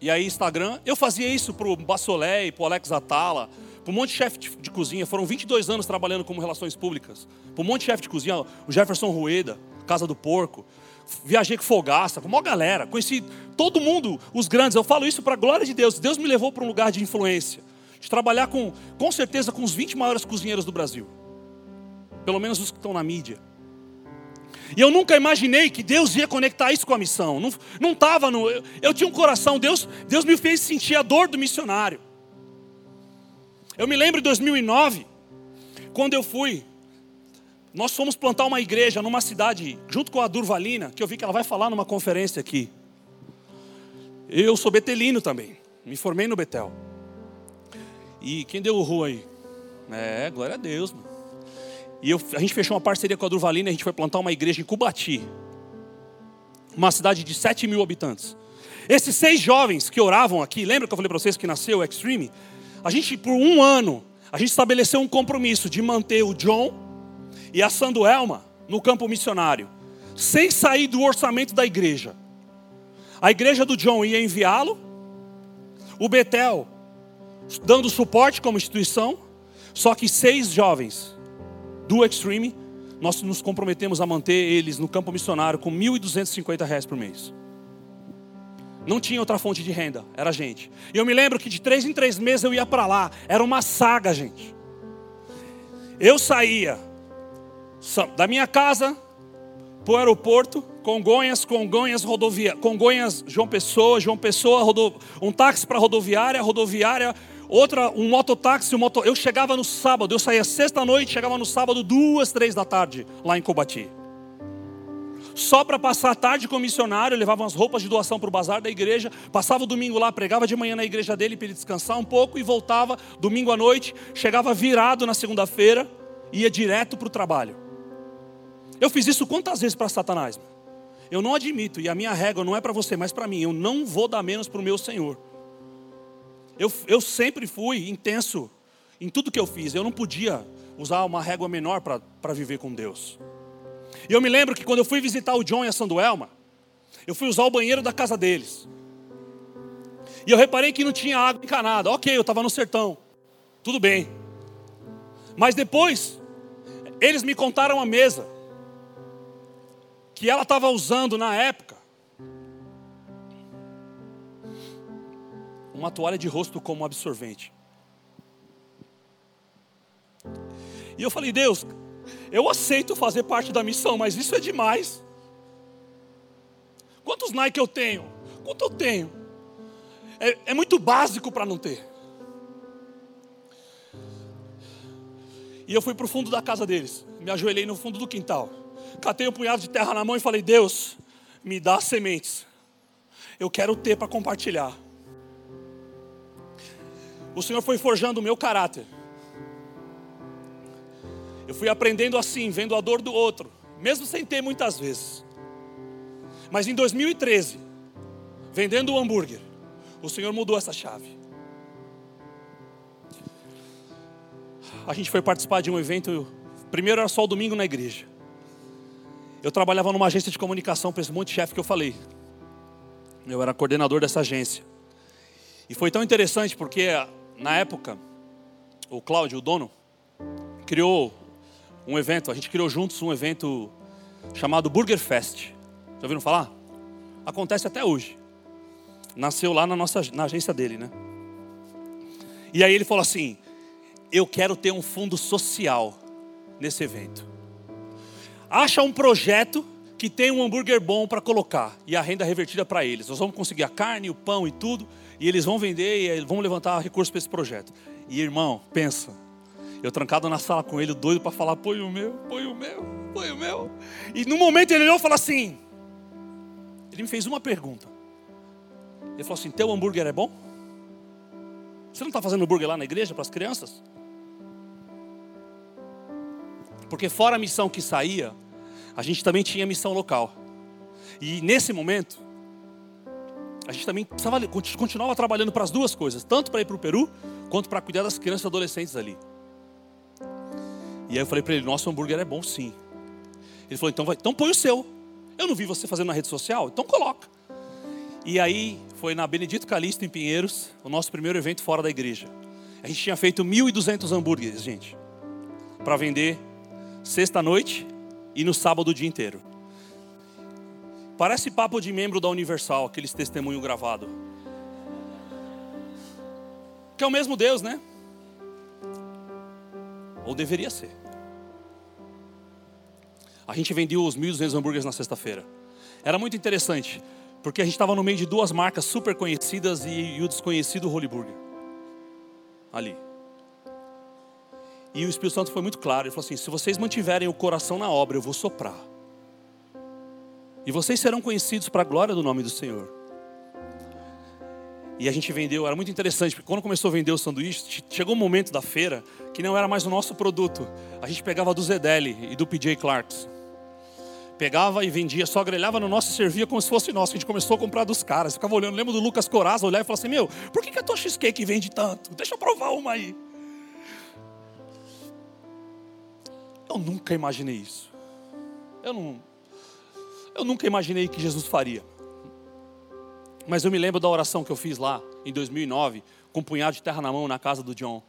E aí, Instagram, eu fazia isso para o Bassolé e para o Alex Atala, para um monte de chefe de cozinha. Foram 22 anos trabalhando como relações públicas. Para um monte de chefe de cozinha, o Jefferson Rueda, Casa do Porco. Viajei com Fogaça, com uma galera. Conheci todo mundo, os grandes. Eu falo isso para a glória de Deus. Deus me levou para um lugar de influência de trabalhar com, com certeza, com os 20 maiores cozinheiros do Brasil. Pelo menos os que estão na mídia. E eu nunca imaginei que Deus ia conectar isso com a missão. Não, não estava no. Eu, eu, tinha um coração, Deus, Deus me fez sentir a dor do missionário. Eu me lembro de 2009, quando eu fui. Nós fomos plantar uma igreja numa cidade, junto com a Durvalina, que eu vi que ela vai falar numa conferência aqui. Eu sou betelino também, me formei no Betel. E quem deu o ru aí? É, glória a Deus, mano. E eu, a gente fechou uma parceria com a Durvalina, a gente foi plantar uma igreja em Cubati. Uma cidade de 7 mil habitantes. Esses seis jovens que oravam aqui, lembra que eu falei para vocês que nasceu o Extreme? A gente, por um ano, a gente estabeleceu um compromisso de manter o John e a Sanduelma no campo missionário. sem sair do orçamento da igreja. A igreja do John ia enviá-lo, o Betel dando suporte como instituição, só que seis jovens do Extreme, nós nos comprometemos a manter eles no campo missionário com 1.250 reais por mês. Não tinha outra fonte de renda, era a gente. E eu me lembro que de três em três meses eu ia para lá, era uma saga, gente. Eu saía da minha casa para o aeroporto, Congonhas, Congonhas, rodovia, Congonhas, João Pessoa, João Pessoa, rodo, um táxi para rodoviária, rodoviária, outra, um mototáxi, um moto... eu chegava no sábado, eu saía sexta-noite, chegava no sábado, duas, três da tarde, lá em Cobati. Só para passar a tarde com o missionário, levava umas roupas de doação para o bazar da igreja, passava o domingo lá, pregava de manhã na igreja dele para ele descansar um pouco e voltava domingo à noite, chegava virado na segunda-feira, ia direto para o trabalho. Eu fiz isso quantas vezes para Satanás? Eu não admito, e a minha regra não é para você, mas para mim, eu não vou dar menos para o meu Senhor. Eu, eu sempre fui intenso em tudo que eu fiz, eu não podia usar uma régua menor para viver com Deus. E eu me lembro que quando eu fui visitar o John e a Sanduelma, eu fui usar o banheiro da casa deles. E eu reparei que não tinha água encanada. Ok, eu estava no sertão. Tudo bem. Mas depois, eles me contaram a mesa que ela estava usando na época uma toalha de rosto como absorvente. E eu falei, Deus, eu aceito fazer parte da missão, mas isso é demais. Quantos Nike eu tenho? Quanto eu tenho? É, é muito básico para não ter. E eu fui para o fundo da casa deles, me ajoelhei no fundo do quintal, catei um punhado de terra na mão e falei: Deus, me dá sementes, eu quero ter para compartilhar. O Senhor foi forjando o meu caráter. Eu fui aprendendo assim, vendo a dor do outro, mesmo sem ter muitas vezes. Mas em 2013, vendendo o hambúrguer, o Senhor mudou essa chave. A gente foi participar de um evento, primeiro era só o domingo na igreja. Eu trabalhava numa agência de comunicação para esse monte de chefe que eu falei. Eu era coordenador dessa agência. E foi tão interessante porque na época o Cláudio, o dono, criou um evento, a gente criou juntos um evento chamado Burger Fest. Já ouviram falar? Acontece até hoje. Nasceu lá na nossa na agência dele, né? E aí ele falou assim: "Eu quero ter um fundo social nesse evento. Acha um projeto que tem um hambúrguer bom para colocar e a renda revertida para eles. Nós vamos conseguir a carne, o pão e tudo, e eles vão vender e vão levantar recursos para esse projeto. E irmão, pensa, eu trancado na sala com ele, doido para falar: põe o meu, põe o meu, põe o meu. E no momento ele olhou e falou assim: ele me fez uma pergunta. Ele falou assim: teu hambúrguer é bom? Você não está fazendo hambúrguer lá na igreja para as crianças? Porque fora a missão que saía, a gente também tinha missão local. E nesse momento, a gente também precisava, continuava trabalhando para as duas coisas, tanto para ir para o Peru, quanto para cuidar das crianças e adolescentes ali. E aí eu falei para ele: nosso hambúrguer é bom sim. Ele falou: então, vai, então põe o seu. Eu não vi você fazendo na rede social, então coloca. E aí foi na Benedito Calixto, em Pinheiros, o nosso primeiro evento fora da igreja. A gente tinha feito 1.200 hambúrgueres, gente, para vender sexta-noite e no sábado o dia inteiro. Parece papo de membro da Universal, aqueles testemunho gravado. Que é o mesmo Deus, né? Ou deveria ser. A gente vendeu os 1.200 hambúrgueres na sexta-feira. Era muito interessante, porque a gente estava no meio de duas marcas super conhecidas e, e o desconhecido Holy Burger. Ali. E o Espírito Santo foi muito claro. Ele falou assim: se vocês mantiverem o coração na obra, eu vou soprar. E vocês serão conhecidos para a glória do nome do Senhor. E a gente vendeu, era muito interessante, porque quando começou a vender o sanduíche, chegou um momento da feira que não era mais o nosso produto. A gente pegava do Zedeli e do PJ Clarks. Pegava e vendia, só grelhava no nosso e servia como se fosse nosso. A gente começou a comprar dos caras, ficava olhando. Lembro do Lucas Coraza olhar e falar assim: Meu, por que, que a tua cheesecake vende tanto? Deixa eu provar uma aí. Eu nunca imaginei isso. Eu não. eu nunca imaginei que Jesus faria. Mas eu me lembro da oração que eu fiz lá em 2009, com um punhado de terra na mão na casa do John,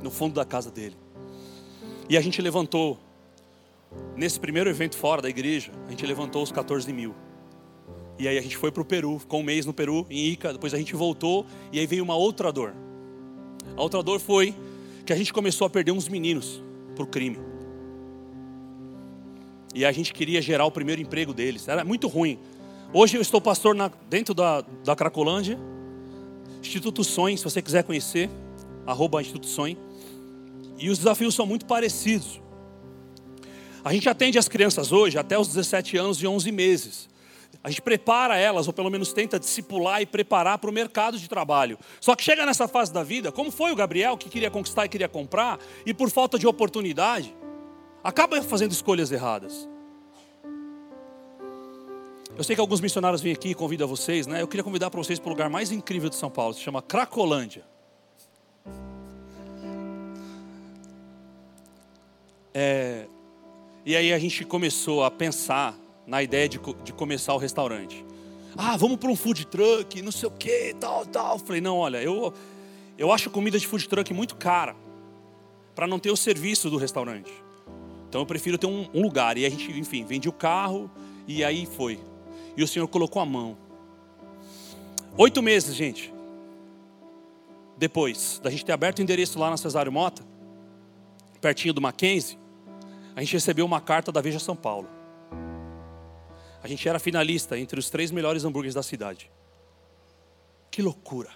no fundo da casa dele. E a gente levantou, nesse primeiro evento fora da igreja, a gente levantou os 14 mil. E aí a gente foi para o Peru, ficou um mês no Peru, em Ica, depois a gente voltou, e aí veio uma outra dor. A outra dor foi que a gente começou a perder uns meninos para o crime. E a gente queria gerar o primeiro emprego deles. Era muito ruim. Hoje eu estou pastor na, dentro da, da Cracolândia, Instituto Sonho, se você quiser conhecer, arroba Instituto Sonho. E os desafios são muito parecidos. A gente atende as crianças hoje até os 17 anos e 11 meses. A gente prepara elas, ou pelo menos tenta discipular e preparar para o mercado de trabalho. Só que chega nessa fase da vida, como foi o Gabriel, que queria conquistar e queria comprar, e por falta de oportunidade, acaba fazendo escolhas erradas. Eu sei que alguns missionários vêm aqui e convidam vocês, né? Eu queria convidar para vocês para o lugar mais incrível de São Paulo, se chama Cracolândia. É, e aí a gente começou a pensar na ideia de, de começar o restaurante. Ah, vamos para um food truck, não sei o que, tal, tal. Falei, não, olha, eu, eu acho comida de food truck muito cara, para não ter o serviço do restaurante. Então eu prefiro ter um, um lugar. E a gente, enfim, vende o carro e aí foi. E o Senhor colocou a mão. Oito meses, gente. Depois da gente ter aberto o endereço lá na Cesário Mota, pertinho do Mackenzie, a gente recebeu uma carta da Veja São Paulo. A gente era finalista entre os três melhores hambúrgueres da cidade. Que loucura.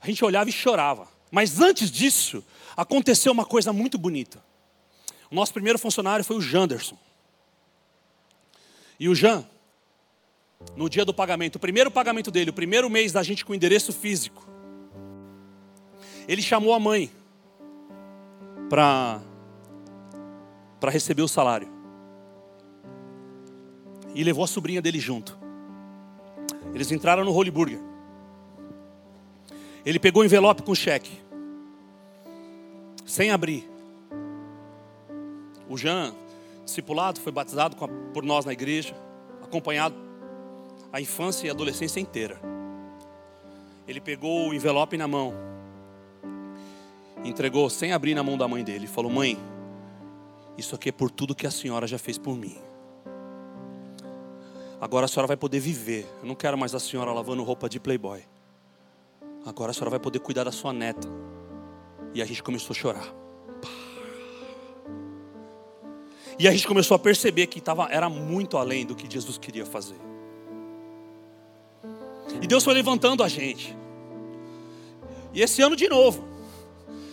A gente olhava e chorava. Mas antes disso, aconteceu uma coisa muito bonita. O nosso primeiro funcionário foi o Janderson. E o Jan, no dia do pagamento, o primeiro pagamento dele, o primeiro mês da gente com endereço físico, ele chamou a mãe para para receber o salário. E levou a sobrinha dele junto. Eles entraram no Holy Burger. Ele pegou o envelope com cheque. Sem abrir. O Jean, discipulado, foi batizado por nós na igreja, acompanhado a infância e a adolescência inteira. Ele pegou o envelope na mão, entregou sem abrir na mão da mãe dele, falou: Mãe, isso aqui é por tudo que a senhora já fez por mim. Agora a senhora vai poder viver. Eu não quero mais a senhora lavando roupa de playboy. Agora a senhora vai poder cuidar da sua neta. E a gente começou a chorar. E a gente começou a perceber que tava, era muito além do que Jesus queria fazer. E Deus foi levantando a gente. E esse ano de novo,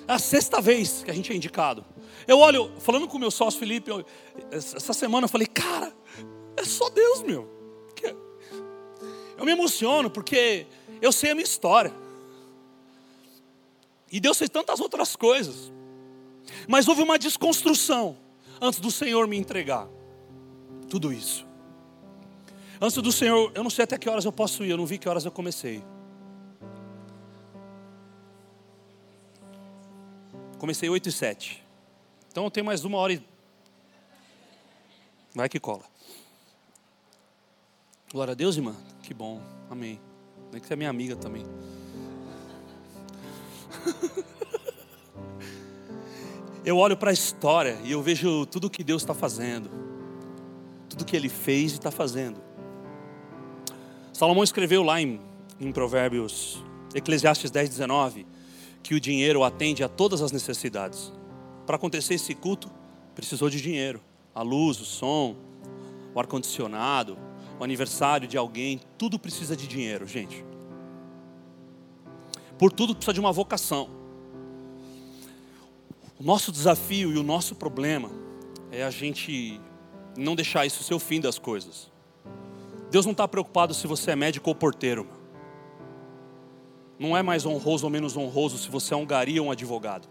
é a sexta vez que a gente é indicado. Eu olho, falando com o meu sócio Felipe, eu, essa semana eu falei, cara, é só Deus, meu. Eu me emociono porque eu sei a minha história. E Deus fez tantas outras coisas. Mas houve uma desconstrução antes do Senhor me entregar tudo isso. Antes do Senhor, eu não sei até que horas eu posso ir, eu não vi que horas eu comecei. Comecei 8 e 7. Então eu tenho mais uma hora e. Vai que cola. Glória a Deus, irmã. Que bom. Amém. Tem que ser minha amiga também. eu olho para a história e eu vejo tudo que Deus está fazendo, tudo que Ele fez e está fazendo. Salomão escreveu lá em, em Provérbios, Eclesiastes 10, 19, que o dinheiro atende a todas as necessidades. Para acontecer esse culto, precisou de dinheiro. A luz, o som, o ar-condicionado, o aniversário de alguém, tudo precisa de dinheiro, gente. Por tudo precisa de uma vocação. O nosso desafio e o nosso problema é a gente não deixar isso ser o fim das coisas. Deus não está preocupado se você é médico ou porteiro. Não é mais honroso ou menos honroso se você é um gari ou um advogado.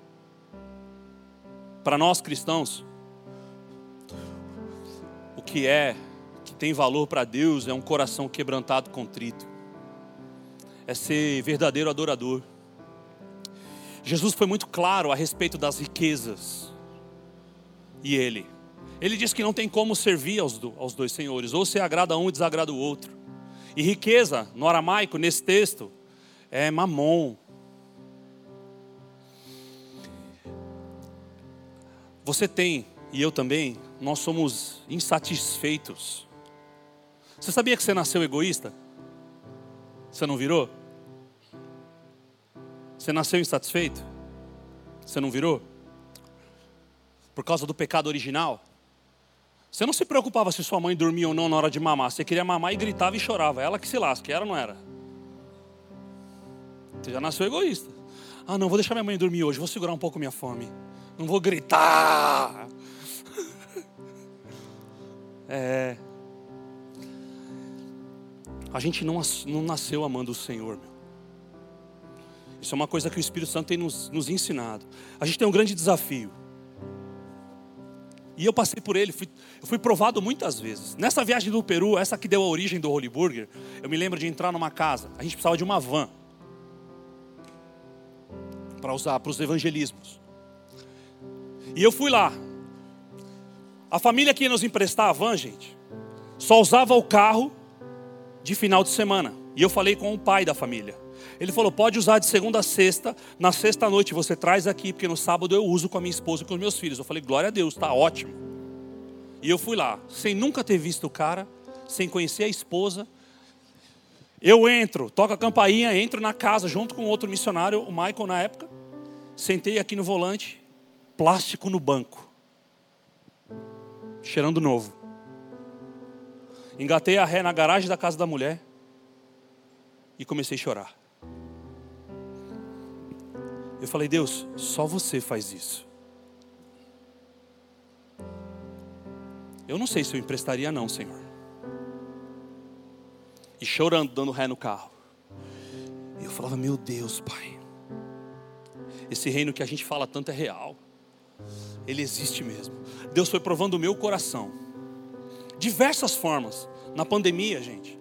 Para nós cristãos, o que é, que tem valor para Deus é um coração quebrantado, contrito. É ser verdadeiro adorador. Jesus foi muito claro a respeito das riquezas. E ele, Ele diz que não tem como servir aos, aos dois senhores, ou se agrada um e desagrada o outro. E riqueza, no aramaico, nesse texto, é mamon. Você tem, e eu também, nós somos insatisfeitos. Você sabia que você nasceu egoísta? Você não virou? Você nasceu insatisfeito? Você não virou? Por causa do pecado original? Você não se preocupava se sua mãe dormia ou não na hora de mamar. Você queria mamar e gritava e chorava. Ela que se lasca, era ou não era? Você já nasceu egoísta. Ah, não, vou deixar minha mãe dormir hoje, vou segurar um pouco minha fome. Não vou gritar. É. A gente não, não nasceu amando o Senhor, meu. Isso é uma coisa que o Espírito Santo tem nos, nos ensinado. A gente tem um grande desafio. E eu passei por ele, fui, eu fui provado muitas vezes. Nessa viagem do Peru, essa que deu a origem do Holy Burger, eu me lembro de entrar numa casa. A gente precisava de uma van para usar para os evangelismos. E eu fui lá. A família que ia nos emprestar a van, gente, só usava o carro de final de semana. E eu falei com o pai da família. Ele falou: pode usar de segunda a sexta. Na sexta noite você traz aqui, porque no sábado eu uso com a minha esposa e com os meus filhos. Eu falei: glória a Deus, tá ótimo. E eu fui lá, sem nunca ter visto o cara, sem conhecer a esposa. Eu entro, toco a campainha, entro na casa junto com outro missionário, o Michael na época. Sentei aqui no volante, plástico no banco, cheirando novo. Engatei a ré na garagem da casa da mulher e comecei a chorar. Eu falei, Deus, só você faz isso. Eu não sei se eu emprestaria, não, Senhor. E chorando, dando ré no carro. E eu falava, meu Deus, Pai. Esse reino que a gente fala tanto é real. Ele existe mesmo. Deus foi provando o meu coração diversas formas. Na pandemia, gente,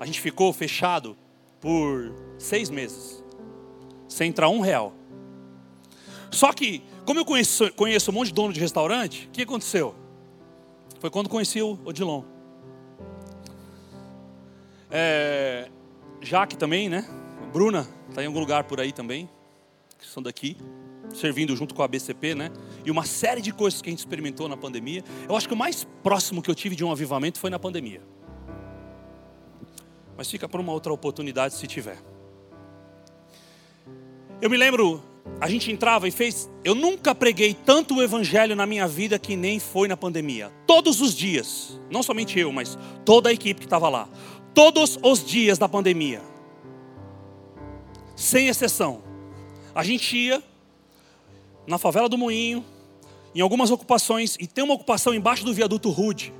a gente ficou fechado por seis meses, sem entrar um real. Só que, como eu conheço, conheço um monte de dono de restaurante, o que aconteceu? Foi quando conheci o Odilon. É, Jaque também, né? Bruna, está em algum lugar por aí também, que são daqui servindo junto com a BCP, né? E uma série de coisas que a gente experimentou na pandemia. Eu acho que o mais próximo que eu tive de um avivamento foi na pandemia. Mas fica para uma outra oportunidade se tiver. Eu me lembro, a gente entrava e fez. Eu nunca preguei tanto o evangelho na minha vida que nem foi na pandemia. Todos os dias, não somente eu, mas toda a equipe que estava lá. Todos os dias da pandemia, sem exceção, a gente ia na favela do Moinho, em algumas ocupações, e tem uma ocupação embaixo do viaduto Rude.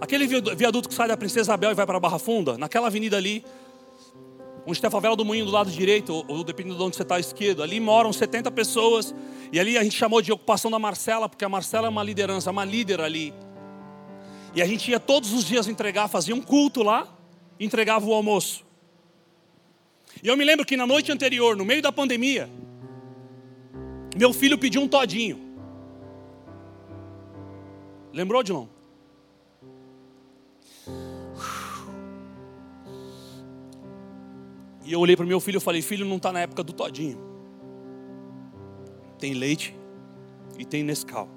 Aquele viaduto que sai da Princesa Isabel e vai para Barra Funda, naquela avenida ali, onde tem a favela do Moinho do lado direito, ou, ou dependendo de onde você está, esquerdo, ali moram 70 pessoas, e ali a gente chamou de ocupação da Marcela, porque a Marcela é uma liderança, uma líder ali. E a gente ia todos os dias entregar, fazia um culto lá, entregava o almoço. E eu me lembro que na noite anterior, no meio da pandemia, meu filho pediu um todinho. Lembrou, Dilon? E eu olhei para meu filho e falei: Filho, não está na época do todinho. Tem leite e tem Nescau.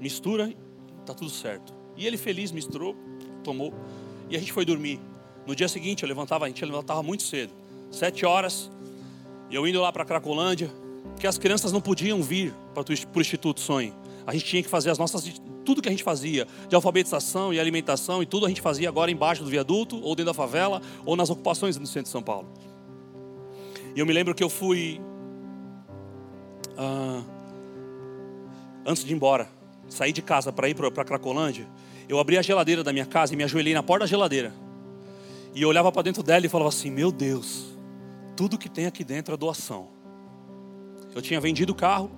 Mistura, está tudo certo. E ele feliz misturou, tomou. E a gente foi dormir. No dia seguinte eu levantava, a gente levantava muito cedo, sete horas. E eu indo lá para Cracolândia, que as crianças não podiam vir para o Instituto Sonho. A gente tinha que fazer as nossas, tudo que a gente fazia, de alfabetização e alimentação e tudo a gente fazia agora embaixo do viaduto, ou dentro da favela, ou nas ocupações no centro de São Paulo. E eu me lembro que eu fui, ah, antes de ir embora, sair de casa para ir para Cracolândia, eu abri a geladeira da minha casa e me ajoelhei na porta da geladeira. E eu olhava para dentro dela e falava assim: Meu Deus, tudo que tem aqui dentro é doação. Eu tinha vendido o carro,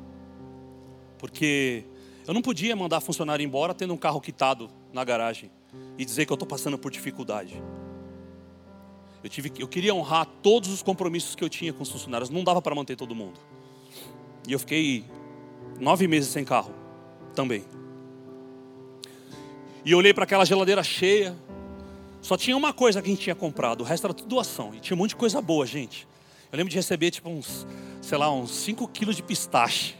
porque eu não podia mandar funcionário embora tendo um carro quitado na garagem e dizer que eu estou passando por dificuldade. Eu, tive, eu queria honrar todos os compromissos que eu tinha com os funcionários, não dava para manter todo mundo. E eu fiquei nove meses sem carro também. E eu olhei para aquela geladeira cheia. Só tinha uma coisa que a gente tinha comprado, o resto era tudo doação. E tinha um monte de coisa boa, gente. Eu lembro de receber tipo uns, sei lá, uns 5 quilos de pistache.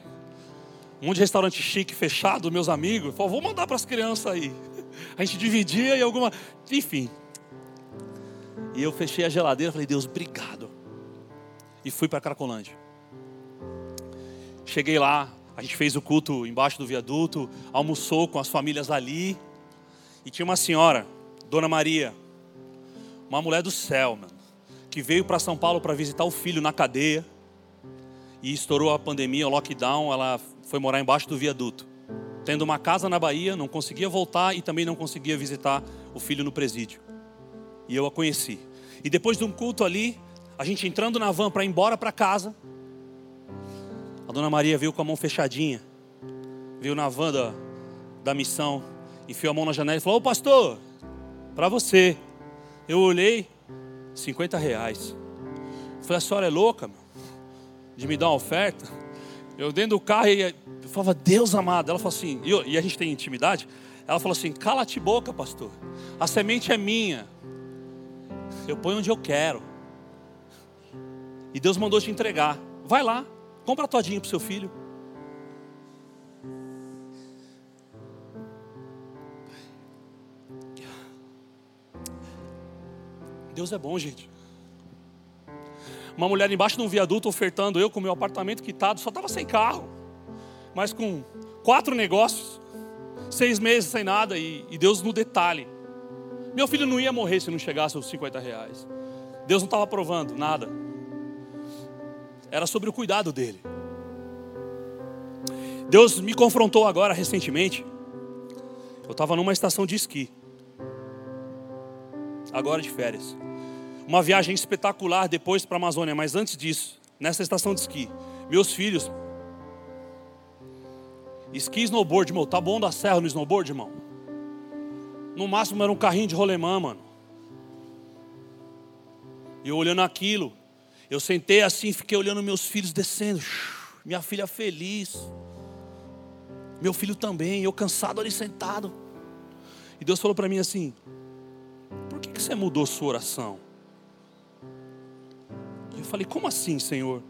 Um monte de restaurante chique fechado, meus amigos. Falou, vou mandar para as crianças aí. A gente dividia e alguma. Enfim. E eu fechei a geladeira falei, Deus, obrigado. E fui para Cracolândia. Cheguei lá, a gente fez o culto embaixo do viaduto, almoçou com as famílias ali. E tinha uma senhora, Dona Maria, uma mulher do céu, mano, que veio para São Paulo para visitar o filho na cadeia. E estourou a pandemia, o lockdown, ela foi morar embaixo do viaduto. Tendo uma casa na Bahia, não conseguia voltar e também não conseguia visitar o filho no presídio. E eu a conheci. E depois de um culto ali, a gente entrando na van para ir embora para casa, a dona Maria veio com a mão fechadinha, veio na van da, da missão, enfiou a mão na janela e falou: Ô pastor, para você. Eu olhei, 50 reais. falei: a senhora é louca, meu, de me dar uma oferta? Eu dentro do carro e eu falava: Deus amado. Ela falou assim, e, eu, e a gente tem intimidade. Ela falou assim: cala-te boca, pastor. A semente é minha. Eu ponho onde eu quero. E Deus mandou te entregar. Vai lá, compra todinho para o seu filho. Deus é bom, gente. Uma mulher embaixo de um viaduto ofertando eu com meu apartamento quitado, só estava sem carro, mas com quatro negócios, seis meses sem nada e, e Deus no detalhe. Meu filho não ia morrer se não chegasse aos 50 reais. Deus não estava provando nada. Era sobre o cuidado dele. Deus me confrontou agora recentemente. Eu estava numa estação de esqui. Agora de férias. Uma viagem espetacular depois para a Amazônia, mas antes disso, nessa estação de esqui, meus filhos. Esqui snowboard, irmão. Tá bom da serra no snowboard, irmão? No máximo era um carrinho de rolemã, mano. E eu olhando aquilo, eu sentei assim, fiquei olhando meus filhos descendo. Minha filha feliz. Meu filho também, eu cansado ali sentado. E Deus falou para mim assim: Por que, que você mudou sua oração? Eu falei: Como assim, Senhor?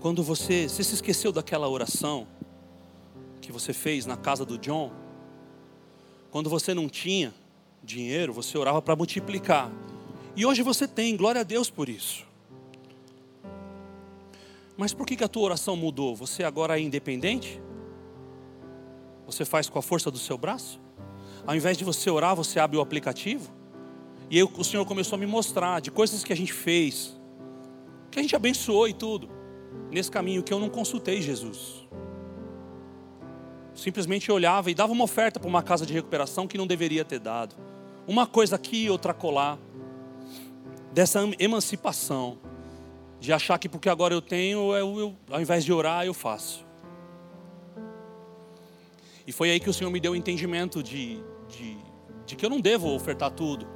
Quando você, você se esqueceu daquela oração que você fez na casa do John, quando você não tinha dinheiro, você orava para multiplicar. E hoje você tem, glória a Deus por isso. Mas por que, que a tua oração mudou? Você agora é independente? Você faz com a força do seu braço? Ao invés de você orar, você abre o aplicativo? E aí o Senhor começou a me mostrar de coisas que a gente fez, que a gente abençoou e tudo, nesse caminho que eu não consultei Jesus simplesmente olhava e dava uma oferta para uma casa de recuperação que não deveria ter dado. Uma coisa aqui, outra colar. Dessa emancipação. De achar que porque agora eu tenho, eu, eu, ao invés de orar, eu faço. E foi aí que o Senhor me deu o entendimento de, de, de que eu não devo ofertar tudo.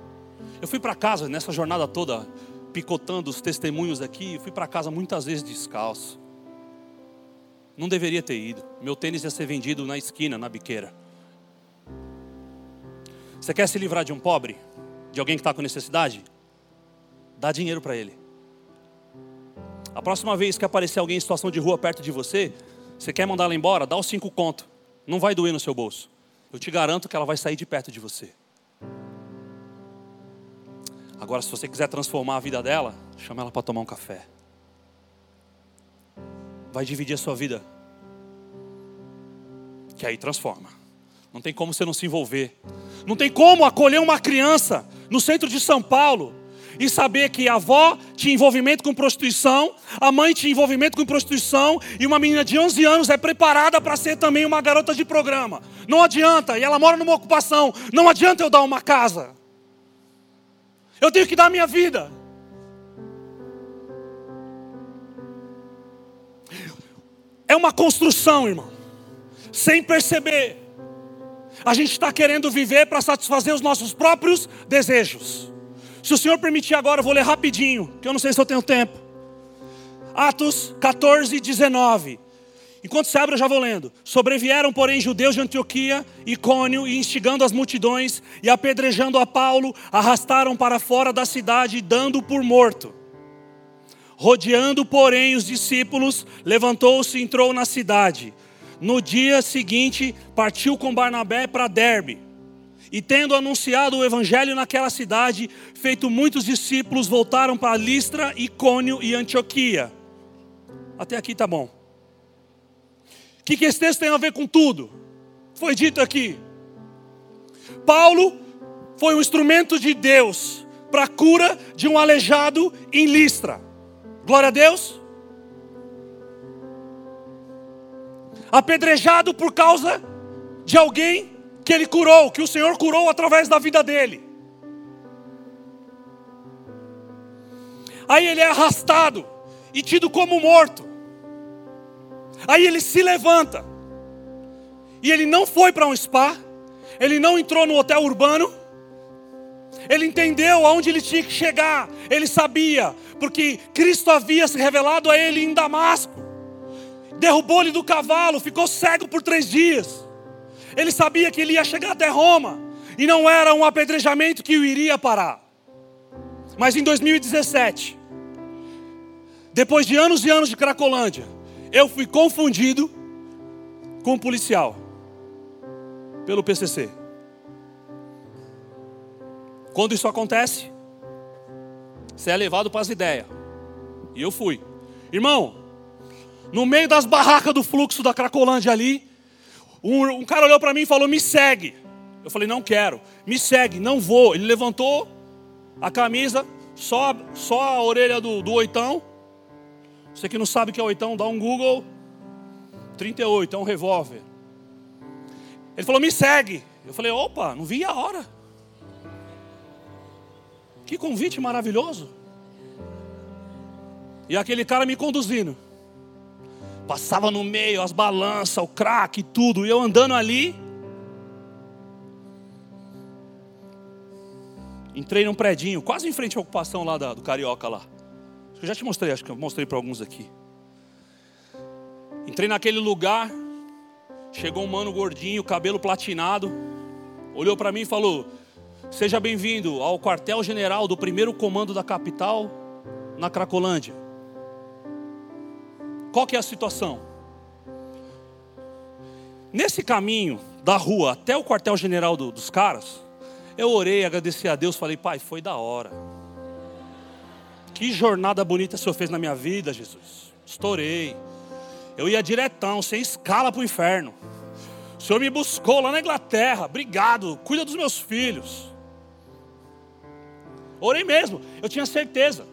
Eu fui para casa nessa jornada toda, picotando os testemunhos aqui, fui para casa muitas vezes descalço. Não deveria ter ido. Meu tênis ia ser vendido na esquina, na biqueira. Você quer se livrar de um pobre? De alguém que está com necessidade? Dá dinheiro para ele. A próxima vez que aparecer alguém em situação de rua perto de você, você quer mandar ela embora? Dá os cinco conto. Não vai doer no seu bolso. Eu te garanto que ela vai sair de perto de você. Agora, se você quiser transformar a vida dela, chama ela para tomar um café vai dividir a sua vida. Que aí transforma. Não tem como você não se envolver. Não tem como acolher uma criança no centro de São Paulo e saber que a avó tinha envolvimento com prostituição, a mãe tinha envolvimento com prostituição e uma menina de 11 anos é preparada para ser também uma garota de programa. Não adianta, e ela mora numa ocupação, não adianta eu dar uma casa. Eu tenho que dar minha vida. É uma construção, irmão. Sem perceber. A gente está querendo viver para satisfazer os nossos próprios desejos. Se o Senhor permitir agora, eu vou ler rapidinho, que eu não sei se eu tenho tempo. Atos 14, 19. Enquanto se abre, eu já vou lendo. Sobrevieram, porém, judeus de Antioquia, Icônio, e instigando as multidões, e apedrejando a Paulo, arrastaram para fora da cidade, dando por morto. Rodeando, porém, os discípulos, levantou-se e entrou na cidade. No dia seguinte, partiu com Barnabé para Derbe. E tendo anunciado o evangelho naquela cidade, feito muitos discípulos, voltaram para Listra, Icônio e Antioquia. Até aqui tá bom. O que, que esse texto tem a ver com tudo? Foi dito aqui. Paulo foi um instrumento de Deus para a cura de um aleijado em Listra. Glória a Deus. Apedrejado por causa de alguém que ele curou, que o Senhor curou através da vida dele. Aí ele é arrastado e tido como morto. Aí ele se levanta. E ele não foi para um spa, ele não entrou no hotel urbano, ele entendeu aonde ele tinha que chegar, ele sabia, porque Cristo havia se revelado a ele em Damasco, derrubou-lhe do cavalo, ficou cego por três dias. Ele sabia que ele ia chegar até Roma, e não era um apedrejamento que o iria parar. Mas em 2017, depois de anos e anos de Cracolândia, eu fui confundido com um policial pelo PCC. Quando isso acontece, você é levado para as ideias. E eu fui. Irmão, no meio das barracas do fluxo da Cracolândia ali, um, um cara olhou para mim e falou: Me segue. Eu falei: Não quero. Me segue, não vou. Ele levantou a camisa, só, só a orelha do, do oitão, você que não sabe o que é oitão, dá um Google. 38, é um revólver. Ele falou, me segue. Eu falei, opa, não vi a hora. Que convite maravilhoso. E aquele cara me conduzindo. Passava no meio, as balanças, o crack, tudo. E eu andando ali. Entrei num predinho, quase em frente à ocupação lá do Carioca lá. Eu já te mostrei, acho que eu mostrei para alguns aqui. Entrei naquele lugar, chegou um mano gordinho, cabelo platinado, olhou para mim e falou: Seja bem-vindo ao quartel-general do primeiro comando da capital, na Cracolândia. Qual que é a situação? Nesse caminho da rua até o quartel-general do, dos caras, eu orei, agradeci a Deus, falei, pai, foi da hora. Que jornada bonita o Senhor fez na minha vida, Jesus. Estourei. Eu ia diretão, sem escala para o inferno. O Senhor me buscou lá na Inglaterra. Obrigado. Cuida dos meus filhos. Orei mesmo. Eu tinha certeza.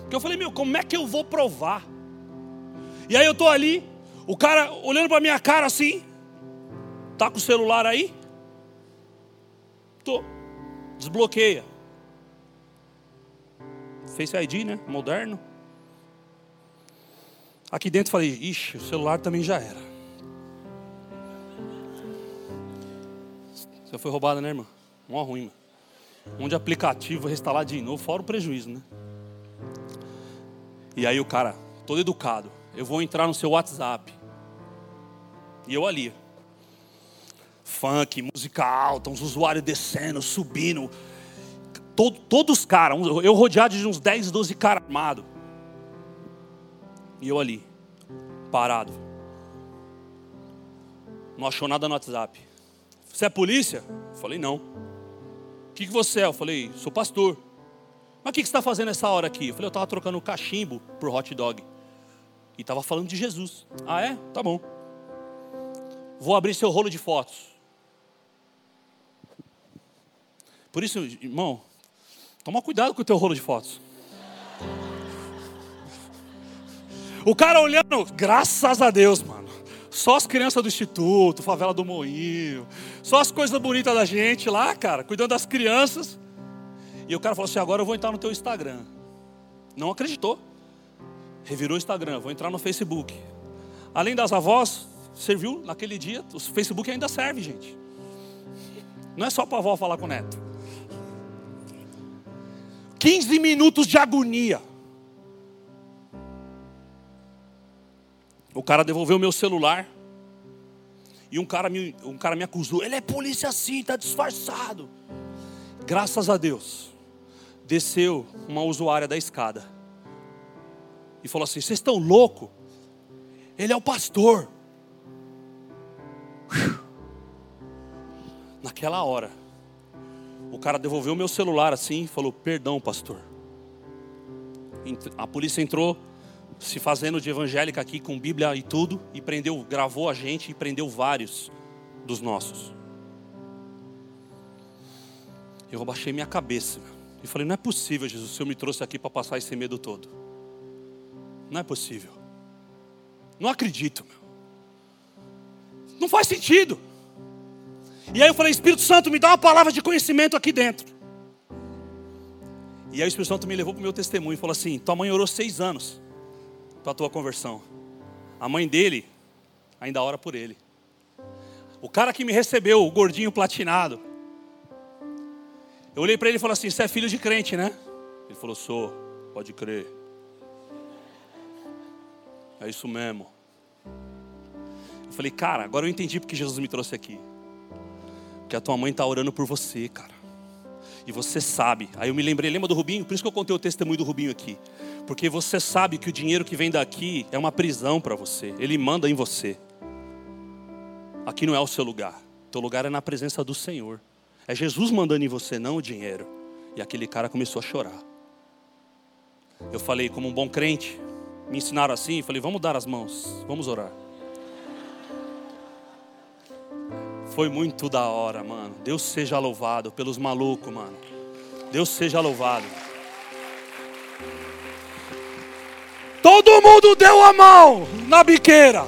Porque eu falei, meu, como é que eu vou provar? E aí eu estou ali, o cara olhando para minha cara assim. Tá com o celular aí? Tô. Desbloqueia. Face ID, né? Moderno. Aqui dentro falei, ixi, o celular também já era. Você foi roubada, né, irmã? Mó ruim, mano. Um de aplicativo, restalar de novo, fora o prejuízo, né? E aí o cara, todo educado, eu vou entrar no seu WhatsApp. E eu ali. Funk, música alta, uns usuários descendo, subindo, todo, todos os caras, eu rodeado de uns 10, 12 caras armados. E eu ali, parado. Não achou nada no WhatsApp. Você é polícia? Eu falei, não. O que, que você é? Eu falei, sou pastor. Mas o que, que você está fazendo nessa hora aqui? Eu falei, eu estava trocando cachimbo por hot dog. E estava falando de Jesus. Ah, é? Tá bom. Vou abrir seu rolo de fotos. Por isso, irmão, Toma cuidado com o teu rolo de fotos. O cara olhando, graças a Deus, mano. Só as crianças do instituto, favela do Moinho, só as coisas bonitas da gente lá, cara, cuidando das crianças. E o cara falou assim: agora eu vou entrar no teu Instagram. Não acreditou. Revirou o Instagram, vou entrar no Facebook. Além das avós, serviu naquele dia, o Facebook ainda serve, gente. Não é só para a avó falar com o neto. 15 minutos de agonia. O cara devolveu meu celular. E um cara me, um cara me acusou. Ele é polícia sim, está disfarçado. Graças a Deus, desceu uma usuária da escada. E falou assim: Vocês estão loucos? Ele é o pastor. Naquela hora, o cara devolveu meu celular assim e falou: Perdão, pastor. A polícia entrou se fazendo de evangélica aqui com Bíblia e tudo, e prendeu, gravou a gente e prendeu vários dos nossos. Eu abaixei minha cabeça e falei: Não é possível, Jesus, o Senhor me trouxe aqui para passar esse medo todo. Não é possível. Não acredito, meu. Não faz sentido. E aí eu falei: Espírito Santo, me dá uma palavra de conhecimento aqui dentro. E aí o Espírito Santo me levou para o meu testemunho e falou assim: Tua mãe orou seis anos para a tua conversão. A mãe dele ainda ora por ele. O cara que me recebeu, o gordinho platinado. Eu olhei para ele e falei assim: Você é filho de crente, né? Ele falou: Sou, pode crer. É isso mesmo. Eu falei: Cara, agora eu entendi porque Jesus me trouxe aqui. Porque a tua mãe está orando por você, cara. E você sabe. Aí eu me lembrei, lembra do Rubinho? Por isso que eu contei o testemunho do Rubinho aqui. Porque você sabe que o dinheiro que vem daqui é uma prisão para você. Ele manda em você. Aqui não é o seu lugar. Teu lugar é na presença do Senhor. É Jesus mandando em você, não o dinheiro. E aquele cara começou a chorar. Eu falei, como um bom crente, me ensinaram assim, falei, vamos dar as mãos, vamos orar. Foi muito da hora, mano. Deus seja louvado pelos malucos, mano. Deus seja louvado. Todo mundo deu a mão na biqueira.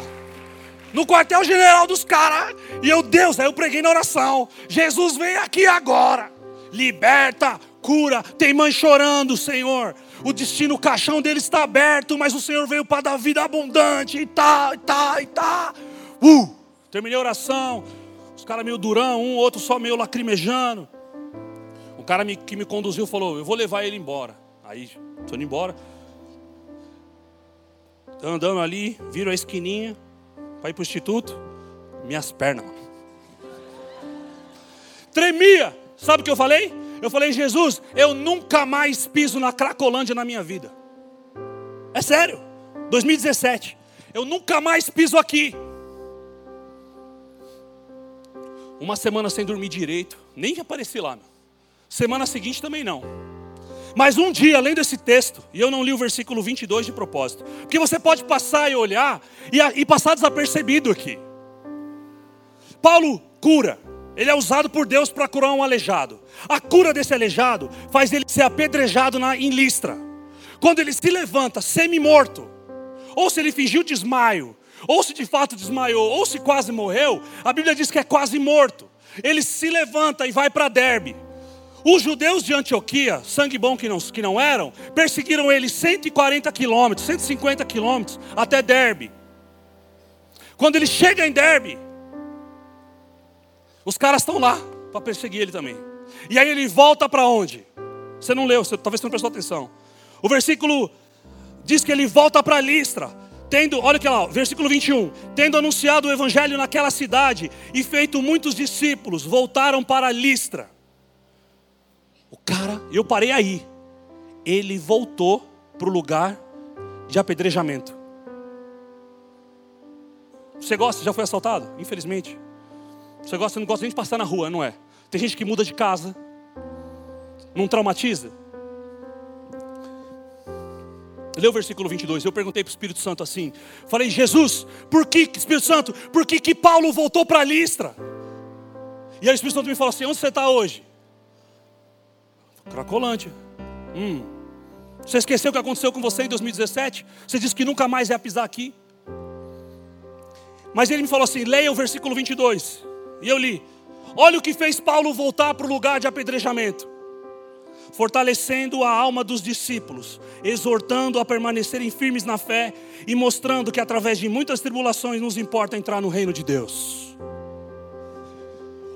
No quartel-general dos caras. E eu, Deus, aí eu preguei na oração. Jesus vem aqui agora. Liberta, cura. Tem mãe chorando, Senhor. O destino, o caixão dele está aberto, mas o Senhor veio para dar vida abundante. E tá, e tá, e tá. Uh, terminei a oração. Os caras meio durão, um, outro só meio lacrimejando. O cara me, que me conduziu falou: Eu vou levar ele embora. Aí, estou indo embora andando ali, viro a esquininha para ir para o instituto, minhas pernas. Tremia. Sabe o que eu falei? Eu falei, Jesus, eu nunca mais piso na Cracolândia na minha vida. É sério. 2017. Eu nunca mais piso aqui. Uma semana sem dormir direito. Nem apareci lá. Meu. Semana seguinte também não. Mas um dia, lendo esse texto, e eu não li o versículo 22 de propósito, porque você pode passar e olhar e, e passar desapercebido aqui. Paulo cura, ele é usado por Deus para curar um aleijado. A cura desse aleijado faz ele ser apedrejado na, em listra. Quando ele se levanta semi-morto, ou se ele fingiu desmaio, ou se de fato desmaiou, ou se quase morreu, a Bíblia diz que é quase morto. Ele se levanta e vai para Derbe. Os judeus de Antioquia, sangue bom que não, que não eram, perseguiram ele 140 quilômetros, 150 quilômetros até Derbe. Quando ele chega em Derbe, os caras estão lá para perseguir ele também. E aí ele volta para onde? Você não leu, você, talvez você não prestou atenção. O versículo diz que ele volta para Listra, tendo, olha aqui lá, versículo 21, tendo anunciado o evangelho naquela cidade e feito muitos discípulos, voltaram para Listra. O cara, eu parei aí. Ele voltou para o lugar de apedrejamento. Você gosta? Já foi assaltado? Infelizmente. Você gosta? Não gosta nem de passar na rua, não é? Tem gente que muda de casa. Não traumatiza? Lê o versículo 22. Eu perguntei para o Espírito Santo assim. Falei, Jesus, por que, Espírito Santo, por que, que Paulo voltou para a Listra? E aí o Espírito Santo me falou assim: onde você está hoje? Cracolândia. Hum. Você esqueceu o que aconteceu com você em 2017? Você disse que nunca mais ia pisar aqui. Mas ele me falou assim: leia o versículo 22. E eu li: Olha o que fez Paulo voltar para o lugar de apedrejamento, fortalecendo a alma dos discípulos, exortando a permanecerem firmes na fé e mostrando que através de muitas tribulações nos importa entrar no reino de Deus.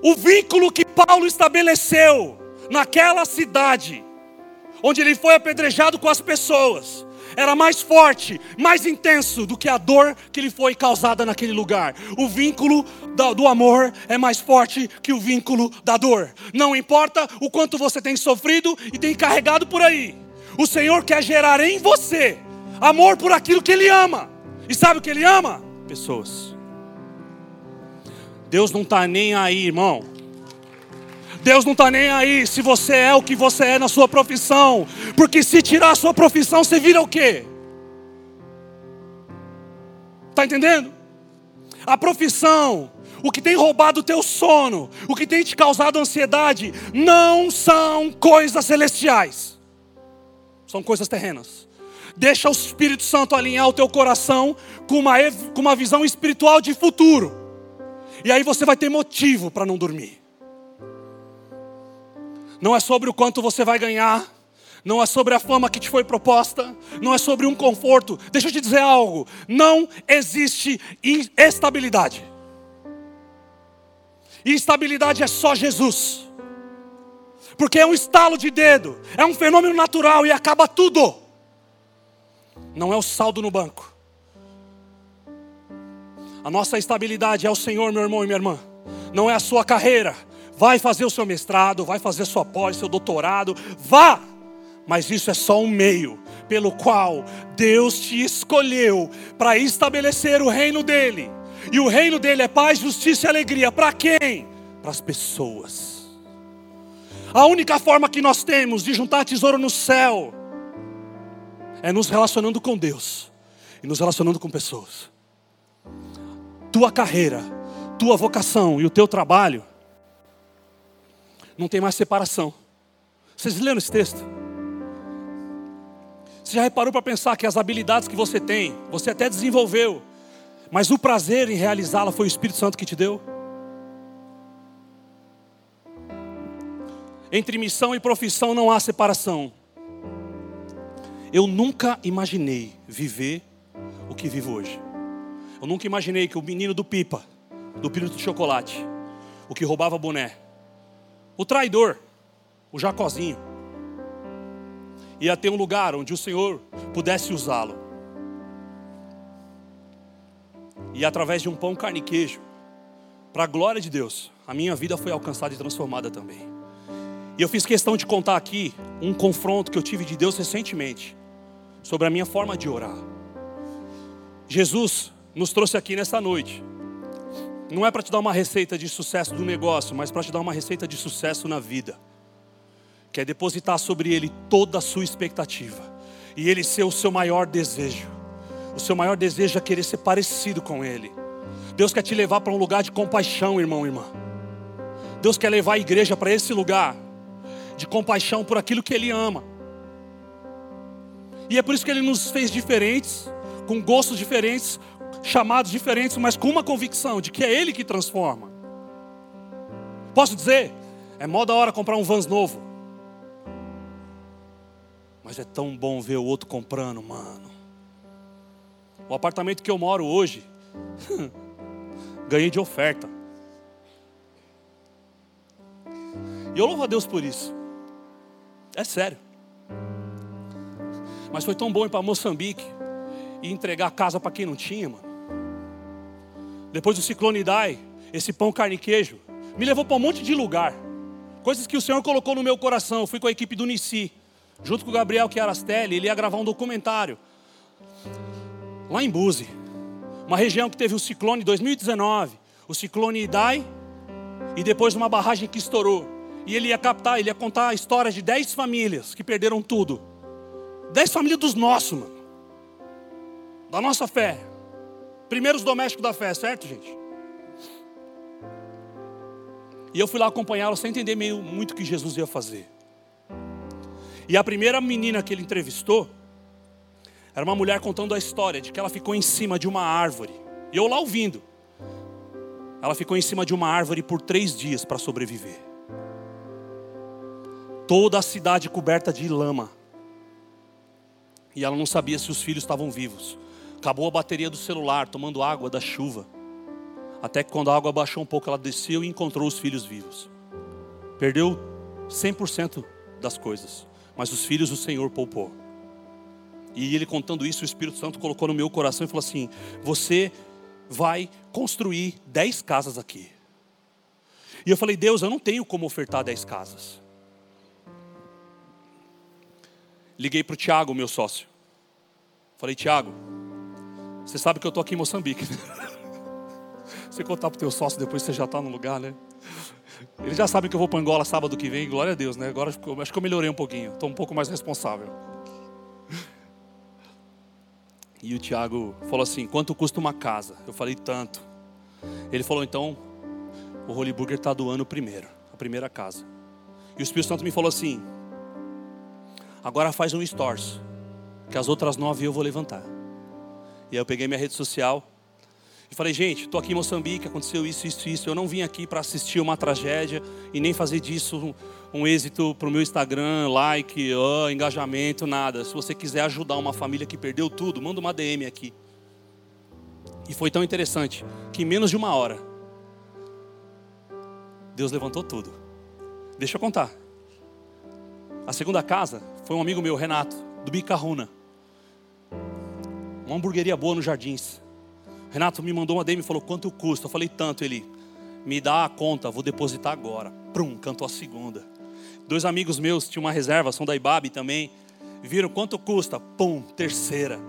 O vínculo que Paulo estabeleceu naquela cidade, onde ele foi apedrejado com as pessoas, era mais forte, mais intenso do que a dor que lhe foi causada naquele lugar. O vínculo do amor é mais forte que o vínculo da dor. Não importa o quanto você tem sofrido e tem carregado por aí, o Senhor quer gerar em você amor por aquilo que Ele ama. E sabe o que Ele ama? Pessoas. Deus não está nem aí, irmão. Deus não está nem aí se você é o que você é na sua profissão. Porque se tirar a sua profissão, você vira o quê? Está entendendo? A profissão, o que tem roubado o teu sono, o que tem te causado ansiedade, não são coisas celestiais. São coisas terrenas. Deixa o Espírito Santo alinhar o teu coração com uma, com uma visão espiritual de futuro. E aí você vai ter motivo para não dormir. Não é sobre o quanto você vai ganhar, não é sobre a fama que te foi proposta, não é sobre um conforto. Deixa eu te dizer algo: não existe estabilidade. Instabilidade é só Jesus. Porque é um estalo de dedo, é um fenômeno natural e acaba tudo. Não é o saldo no banco. A nossa estabilidade é o Senhor, meu irmão e minha irmã. Não é a sua carreira. Vai fazer o seu mestrado, vai fazer sua pós, seu doutorado, vá! Mas isso é só um meio pelo qual Deus te escolheu para estabelecer o reino dele. E o reino dele é paz, justiça e alegria. Para quem? Para as pessoas. A única forma que nós temos de juntar tesouro no céu é nos relacionando com Deus e nos relacionando com pessoas tua carreira, tua vocação e o teu trabalho, não tem mais separação. Vocês leram esse texto? Você já reparou para pensar que as habilidades que você tem, você até desenvolveu, mas o prazer em realizá-la foi o Espírito Santo que te deu? Entre missão e profissão não há separação. Eu nunca imaginei viver o que vivo hoje. Eu nunca imaginei que o menino do pipa, do pirulito de chocolate, o que roubava boné, o traidor, o Jacozinho, ia ter um lugar onde o Senhor pudesse usá-lo. E através de um pão, carne e queijo, para a glória de Deus, a minha vida foi alcançada e transformada também. E eu fiz questão de contar aqui um confronto que eu tive de Deus recentemente sobre a minha forma de orar. Jesus nos trouxe aqui nessa noite. Não é para te dar uma receita de sucesso do negócio, mas para te dar uma receita de sucesso na vida. Que é depositar sobre ele toda a sua expectativa. E ele ser o seu maior desejo. O seu maior desejo é querer ser parecido com ele. Deus quer te levar para um lugar de compaixão, irmão irmã. Deus quer levar a igreja para esse lugar de compaixão por aquilo que ele ama. E é por isso que ele nos fez diferentes, com gostos diferentes, chamados diferentes, mas com uma convicção de que é Ele que transforma. Posso dizer, é mó da hora comprar um Vans novo. Mas é tão bom ver o outro comprando, mano. O apartamento que eu moro hoje, ganhei de oferta. E eu louvo a Deus por isso. É sério. Mas foi tão bom ir para Moçambique e entregar a casa para quem não tinha, mano. Depois do ciclone Idai, esse pão, carne e queijo, me levou para um monte de lugar. Coisas que o Senhor colocou no meu coração. Eu fui com a equipe do Nici, junto com o Gabriel Chiarastelli, ele ia gravar um documentário. Lá em Buzi, uma região que teve o ciclone 2019, o ciclone Idai, e depois uma barragem que estourou. E ele ia captar, ele ia contar a história de 10 famílias que perderam tudo. 10 famílias dos nossos, mano. Da nossa fé. Primeiros domésticos da fé, certo, gente? E eu fui lá acompanhá-lo sem entender meio, muito o que Jesus ia fazer. E a primeira menina que ele entrevistou era uma mulher contando a história de que ela ficou em cima de uma árvore. E eu lá ouvindo. Ela ficou em cima de uma árvore por três dias para sobreviver. Toda a cidade coberta de lama. E ela não sabia se os filhos estavam vivos. Acabou a bateria do celular, tomando água da chuva. Até que quando a água baixou um pouco, ela desceu e encontrou os filhos vivos. Perdeu 100% das coisas, mas os filhos o Senhor poupou. E ele contando isso, o Espírito Santo colocou no meu coração e falou assim: Você vai construir dez casas aqui. E eu falei, Deus, eu não tenho como ofertar dez casas. Liguei para o Tiago, meu sócio. Falei, Tiago, você sabe que eu estou aqui em Moçambique. você contar para o teu sócio, depois você já está no lugar, né? Ele já sabe que eu vou para Angola sábado que vem, glória a Deus, né? Agora acho que eu melhorei um pouquinho, estou um pouco mais responsável. E o Tiago falou assim: quanto custa uma casa? Eu falei, tanto. Ele falou, então, o Holy Burger está doando primeiro, a primeira casa. E o Espírito Santo me falou assim: agora faz um stores, que as outras nove eu vou levantar. E aí eu peguei minha rede social e falei, gente, estou aqui em Moçambique, aconteceu isso, isso, isso. Eu não vim aqui para assistir uma tragédia e nem fazer disso um, um êxito para o meu Instagram, like, oh, engajamento, nada. Se você quiser ajudar uma família que perdeu tudo, manda uma DM aqui. E foi tão interessante que em menos de uma hora, Deus levantou tudo. Deixa eu contar. A segunda casa foi um amigo meu, Renato, do Bicarruna. Uma hamburgueria boa nos Jardins. Renato me mandou uma DM e falou: quanto custa? Eu falei: tanto. Ele, me dá a conta, vou depositar agora. Prum, cantou a segunda. Dois amigos meus tinham uma reserva, são da Ibabe também. Viram quanto custa? Pum, terceira.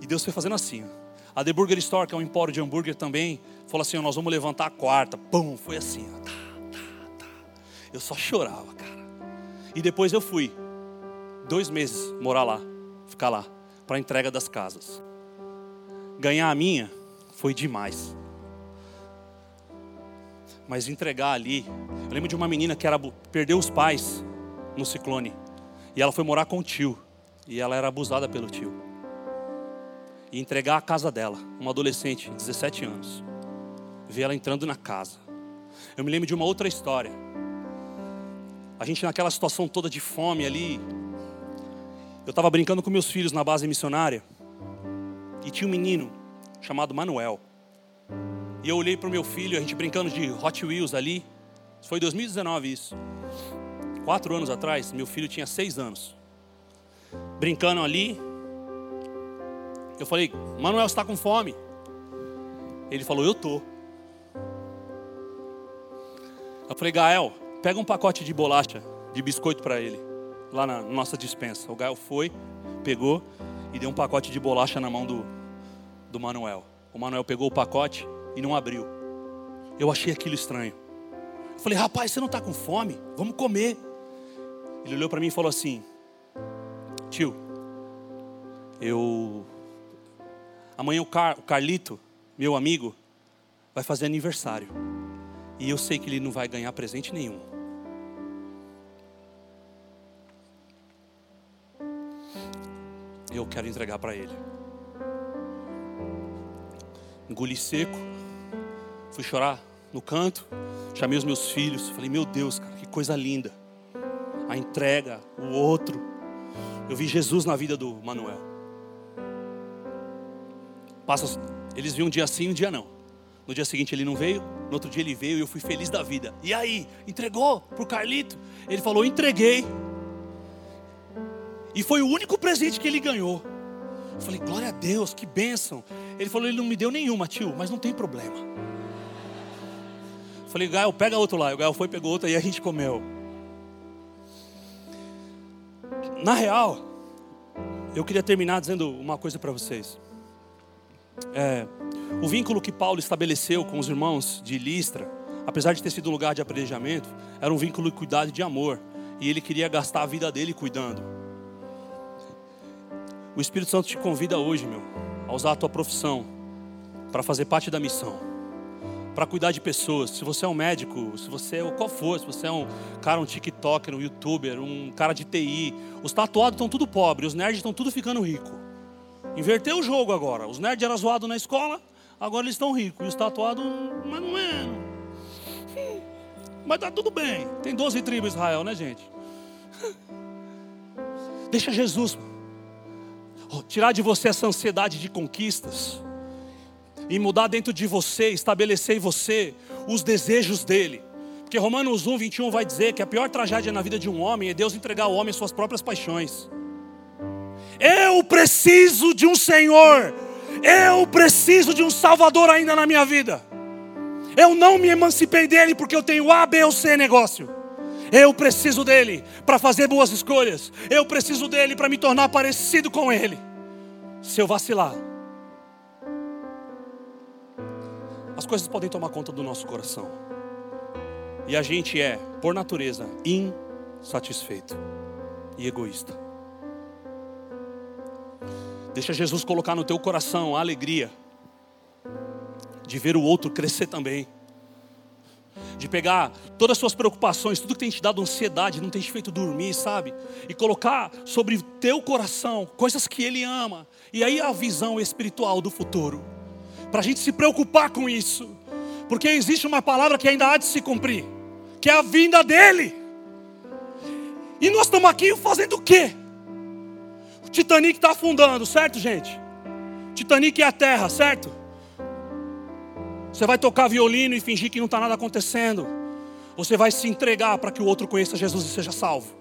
E Deus foi fazendo assim. A The Burger Store, que é um empório de hambúrguer também, falou assim: nós vamos levantar a quarta. Pum, foi assim. Tá, tá, tá. Eu só chorava, cara. E depois eu fui, dois meses, morar lá, ficar lá, para a entrega das casas. Ganhar a minha foi demais. Mas entregar ali, eu lembro de uma menina que era, perdeu os pais no ciclone. E ela foi morar com o tio. E ela era abusada pelo tio. E entregar a casa dela, uma adolescente, 17 anos. Ver ela entrando na casa. Eu me lembro de uma outra história. A gente naquela situação toda de fome ali. Eu estava brincando com meus filhos na base missionária. E tinha um menino chamado Manuel. E eu olhei para o meu filho, a gente brincando de Hot Wheels ali. Foi 2019 isso. Quatro anos atrás, meu filho tinha seis anos. Brincando ali. Eu falei, Manuel, está com fome? Ele falou, eu tô. Eu falei, Gael, pega um pacote de bolacha, de biscoito para ele, lá na nossa dispensa. O Gael foi, pegou e deu um pacote de bolacha na mão do, do Manuel. O Manuel pegou o pacote e não abriu. Eu achei aquilo estranho. Eu falei, rapaz, você não está com fome? Vamos comer. Ele olhou para mim e falou assim: Tio, eu. Amanhã o, Car... o Carlito, meu amigo, vai fazer aniversário. E eu sei que ele não vai ganhar presente nenhum. Eu quero entregar para ele engoli seco, fui chorar no canto, chamei os meus filhos, falei: Meu Deus, cara, que coisa linda. A entrega, o outro. Eu vi Jesus na vida do Manuel. Passa, eles viam um dia sim, um dia não. No dia seguinte ele não veio, no outro dia ele veio e eu fui feliz da vida. E aí, entregou pro Carlito? Ele falou: entreguei. E foi o único presente que ele ganhou. Eu falei: glória a Deus, que bênção. Ele falou: Ele não me deu nenhuma, tio, mas não tem problema. Eu falei: Gael, pega outro lá. O Gael foi, pegou outro e a gente comeu. Na real, eu queria terminar dizendo uma coisa para vocês. É, o vínculo que Paulo estabeleceu com os irmãos de Listra, apesar de ter sido um lugar de aprendizamento, era um vínculo de cuidado e de amor. E ele queria gastar a vida dele cuidando. O Espírito Santo te convida hoje, meu a usar a tua profissão para fazer parte da missão, para cuidar de pessoas. Se você é um médico, se você é qual for, se você é um cara, um TikToker, um YouTuber, um cara de TI, os tatuados estão tudo pobres, os nerds estão tudo ficando rico. Inverteu o jogo agora. Os nerds eram zoados na escola, agora eles estão ricos. E os tatuados, mais ou menos. Mas tá tudo bem. Tem 12 tribos Israel, né, gente? Deixa Jesus tirar de você essa ansiedade de conquistas e mudar dentro de você, estabelecer em você os desejos dele. Porque Romanos 1, 21 vai dizer que a pior tragédia na vida de um homem é Deus entregar ao homem suas próprias paixões. Eu preciso de um Senhor. Eu preciso de um Salvador ainda na minha vida. Eu não me emancipei dele porque eu tenho A, B ou C negócio. Eu preciso dele para fazer boas escolhas. Eu preciso dele para me tornar parecido com ele. Se eu vacilar, as coisas podem tomar conta do nosso coração. E a gente é, por natureza, insatisfeito e egoísta. Deixa Jesus colocar no teu coração a alegria de ver o outro crescer também. De pegar todas as suas preocupações, tudo que tem te dado ansiedade, não tem te feito dormir, sabe? E colocar sobre o teu coração coisas que Ele ama. E aí a visão espiritual do futuro. Para a gente se preocupar com isso. Porque existe uma palavra que ainda há de se cumprir que é a vinda dele. E nós estamos aqui fazendo o quê? O Titanic está afundando, certo, gente? Titanic é a terra, certo? Você vai tocar violino e fingir que não está nada acontecendo. Você vai se entregar para que o outro conheça Jesus e seja salvo.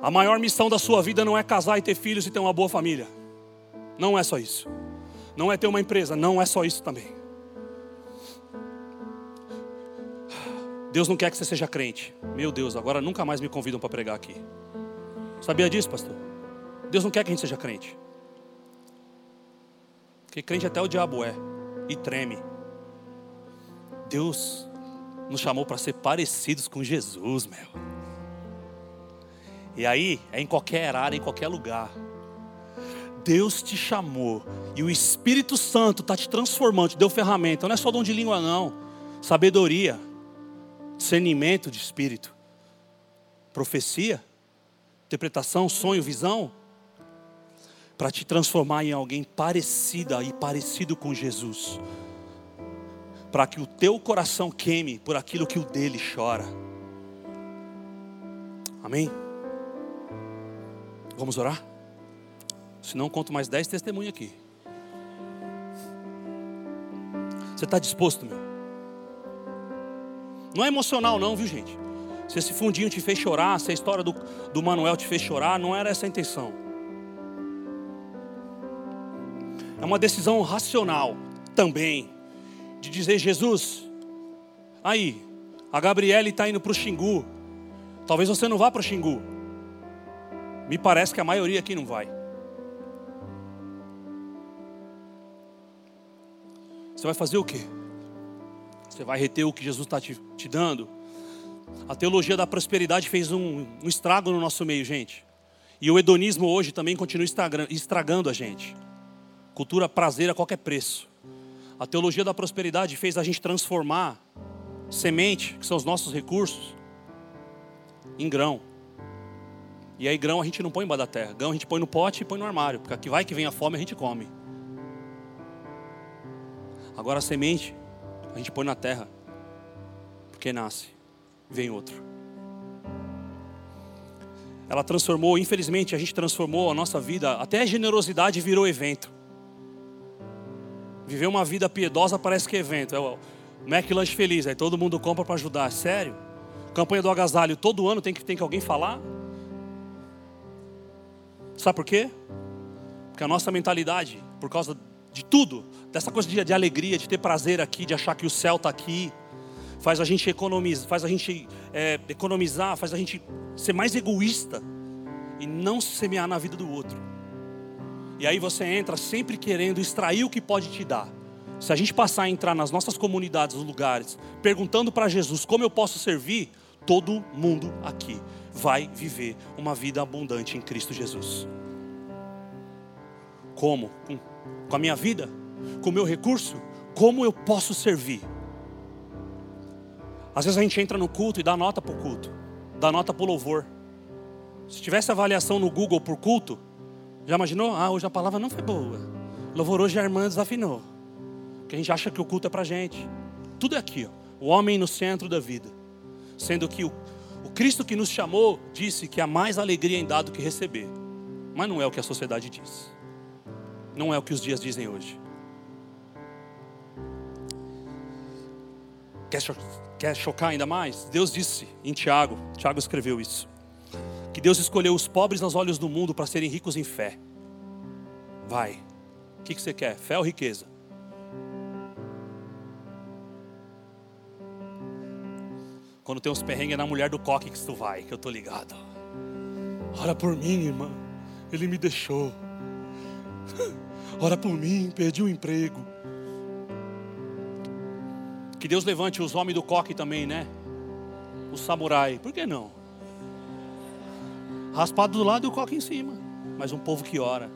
A maior missão da sua vida não é casar e ter filhos e ter uma boa família. Não é só isso. Não é ter uma empresa, não é só isso também. Deus não quer que você seja crente. Meu Deus, agora nunca mais me convidam para pregar aqui. Sabia disso, pastor? Deus não quer que a gente seja crente. Porque crente até o diabo é e treme. Deus nos chamou para ser parecidos com Jesus, meu. E aí, é em qualquer área, em qualquer lugar. Deus te chamou e o Espírito Santo está te transformando, te deu ferramenta. Não é só dom de língua, não. Sabedoria discernimento de espírito, profecia, interpretação, sonho, visão, para te transformar em alguém parecida e parecido com Jesus, para que o teu coração queime por aquilo que o dele chora. Amém? Vamos orar? Se não, conto mais dez testemunhos aqui. Você está disposto, meu? Não é emocional, não, viu, gente? Se esse fundinho te fez chorar, se a história do, do Manuel te fez chorar, não era essa a intenção. É uma decisão racional também, de dizer: Jesus, aí, a Gabriele está indo para o Xingu, talvez você não vá para o Xingu. Me parece que a maioria aqui não vai. Você vai fazer o quê? Você vai reter o que Jesus está te, te, dando? A teologia da prosperidade fez um, um, estrago no nosso meio, gente. E o hedonismo hoje também continua estragando a gente. Cultura prazer a qualquer preço. A teologia da prosperidade fez a gente transformar semente, que são os nossos recursos, em grão. E aí grão a gente não põe embaixo da terra. Grão a gente põe no pote e põe no armário. Porque aqui vai que vem a fome a gente come. Agora a semente a gente põe na terra, porque nasce, vem outro. Ela transformou, infelizmente, a gente transformou a nossa vida, até a generosidade virou evento. Viver uma vida piedosa parece que é evento. É o McLanche Feliz, aí todo mundo compra para ajudar. Sério? Campanha do agasalho, todo ano tem que, tem que alguém falar? Sabe por quê? Porque a nossa mentalidade, por causa de tudo, dessa coisa de, de alegria, de ter prazer aqui, de achar que o céu está aqui, faz a gente economizar, faz a gente é, economizar, faz a gente ser mais egoísta e não semear na vida do outro. E aí você entra sempre querendo extrair o que pode te dar. Se a gente passar a entrar nas nossas comunidades, nos lugares, perguntando para Jesus como eu posso servir, todo mundo aqui vai viver uma vida abundante em Cristo Jesus. Como? Com, com a minha vida? com o meu recurso, como eu posso servir? Às vezes a gente entra no culto e dá nota para o culto, dá nota para o louvor. Se tivesse avaliação no Google por culto, já imaginou? Ah, hoje a palavra não foi boa. Louvor hoje a irmã desafinou. Porque a gente acha que o culto é para gente. Tudo é aqui, ó. o homem no centro da vida. Sendo que o, o Cristo que nos chamou disse que há mais alegria em dar do que receber. Mas não é o que a sociedade diz. Não é o que os dias dizem hoje. Quer chocar ainda mais? Deus disse em Tiago, Tiago escreveu isso, Que Deus escolheu os pobres aos olhos do mundo para serem ricos em fé. Vai. O que, você quer? Fé ou riqueza? Quando tem uns perrengues na mulher do coque que tu vai, que eu tô ligado. Ora por mim, irmã. Ele me deixou. Ora por mim, perdi o emprego. Que Deus levante os homens do coque também, né? O samurai. Por que não? Raspado do lado e o coque em cima. Mas um povo que ora.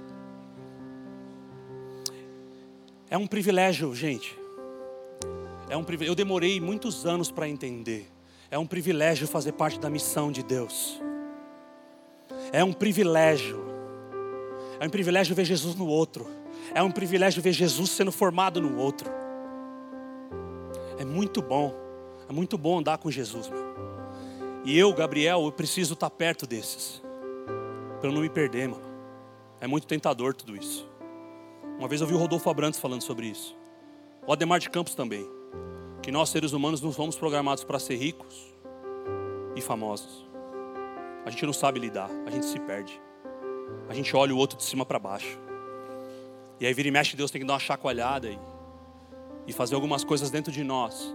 É um privilégio, gente. É um privilégio. Eu demorei muitos anos para entender. É um privilégio fazer parte da missão de Deus. É um privilégio. É um privilégio ver Jesus no outro. É um privilégio ver Jesus sendo formado no outro. É muito bom. É muito bom andar com Jesus, meu. E eu, Gabriel, eu preciso estar perto desses. Para eu não me perder, mano. É muito tentador tudo isso. Uma vez eu vi o Rodolfo Abrantes falando sobre isso. O Ademar de Campos também. Que nós, seres humanos, não fomos programados para ser ricos e famosos. A gente não sabe lidar, a gente se perde. A gente olha o outro de cima para baixo. E aí vira e mexe, Deus tem que dar uma chacoalhada e, e fazer algumas coisas dentro de nós.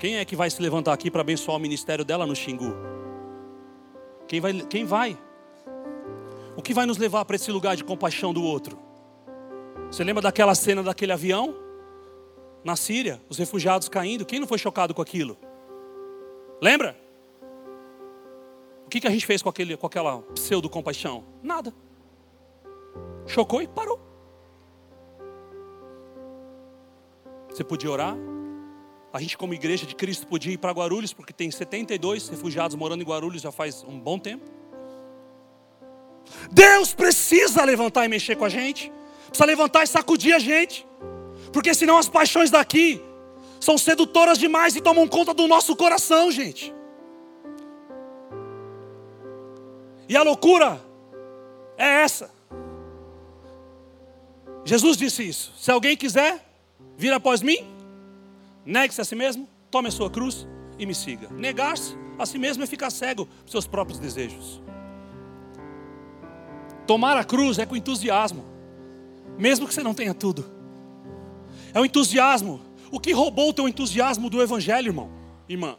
Quem é que vai se levantar aqui para abençoar o ministério dela no Xingu? Quem vai? Quem vai? O que vai nos levar para esse lugar de compaixão do outro? Você lembra daquela cena daquele avião? Na Síria, os refugiados caindo. Quem não foi chocado com aquilo? Lembra? O que, que a gente fez com, aquele, com aquela pseudo-compaixão? Nada. Chocou e parou. Você podia orar. A gente, como igreja de Cristo, podia ir para Guarulhos, porque tem 72 refugiados morando em Guarulhos já faz um bom tempo. Deus precisa levantar e mexer com a gente precisa levantar e sacudir a gente, porque senão as paixões daqui são sedutoras demais e tomam conta do nosso coração, gente. E a loucura é essa. Jesus disse isso: se alguém quiser vir após mim, negue-se a si mesmo, tome a sua cruz e me siga. Negar-se a si mesmo é ficar cego para seus próprios desejos. Tomar a cruz é com entusiasmo mesmo que você não tenha tudo. É o entusiasmo. O que roubou o teu entusiasmo do Evangelho, irmão? Irmã?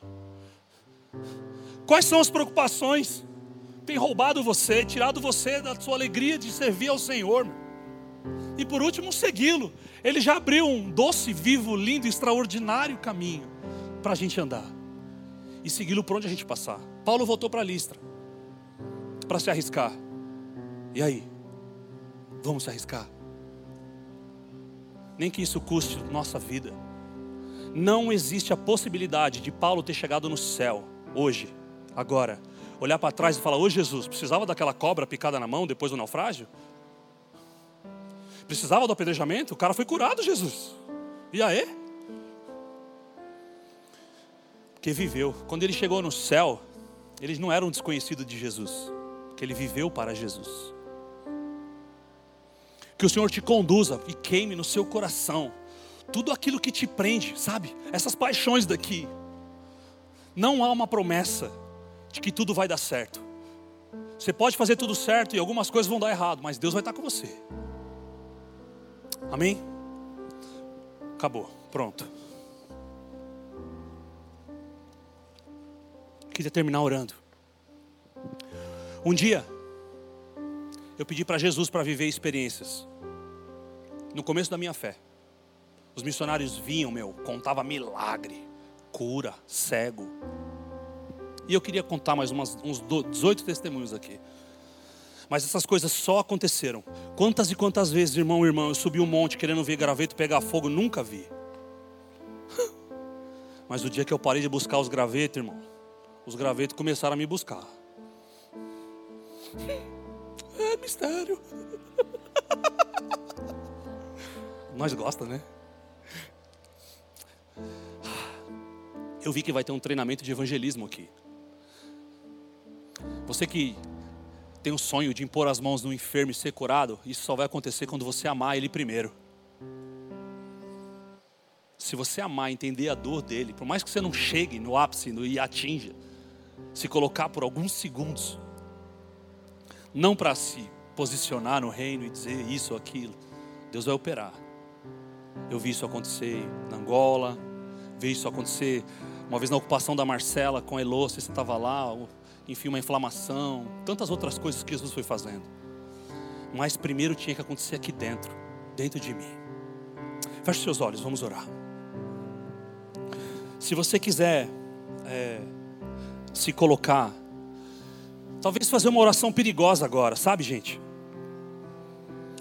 Quais são as preocupações? Tem roubado você, tirado você da sua alegria de servir ao Senhor. E por último, segui-lo. Ele já abriu um doce, vivo, lindo, extraordinário caminho para a gente andar e segui-lo por onde a gente passar. Paulo voltou para a Listra para se arriscar. E aí? Vamos arriscar? nem que isso custe nossa vida. Não existe a possibilidade de Paulo ter chegado no céu hoje, agora, olhar para trás e falar: Ô Jesus, precisava daquela cobra picada na mão depois do naufrágio? Precisava do apedrejamento? O cara foi curado, Jesus. E aí? Porque viveu. Quando ele chegou no céu, ele não era um desconhecido de Jesus, porque ele viveu para Jesus. Que o Senhor te conduza e queime no seu coração tudo aquilo que te prende, sabe? Essas paixões daqui. Não há uma promessa de que tudo vai dar certo. Você pode fazer tudo certo e algumas coisas vão dar errado, mas Deus vai estar com você. Amém? Acabou, pronto. Queria terminar orando. Um dia, eu pedi para Jesus para viver experiências. No começo da minha fé, os missionários vinham, meu, contava milagre, cura, cego. E eu queria contar mais umas, uns 18 testemunhos aqui. Mas essas coisas só aconteceram. Quantas e quantas vezes, irmão, irmão, eu subi um monte querendo ver graveto pegar fogo, nunca vi. Mas o dia que eu parei de buscar os gravetos, irmão, os gravetos começaram a me buscar. É mistério. Nós gosta, né? Eu vi que vai ter um treinamento de evangelismo aqui. Você que tem o sonho de impor as mãos no enfermo e ser curado, isso só vai acontecer quando você amar ele primeiro. Se você amar, entender a dor dele, por mais que você não chegue no ápice e atinja, se colocar por alguns segundos, não para se posicionar no reino e dizer isso ou aquilo. Deus vai operar. Eu vi isso acontecer na Angola, vi isso acontecer uma vez na ocupação da Marcela com Elô, você estava lá, enfim, uma inflamação, tantas outras coisas que Jesus foi fazendo. Mas primeiro tinha que acontecer aqui dentro, dentro de mim. Feche seus olhos, vamos orar. Se você quiser é, se colocar, talvez fazer uma oração perigosa agora, sabe, gente?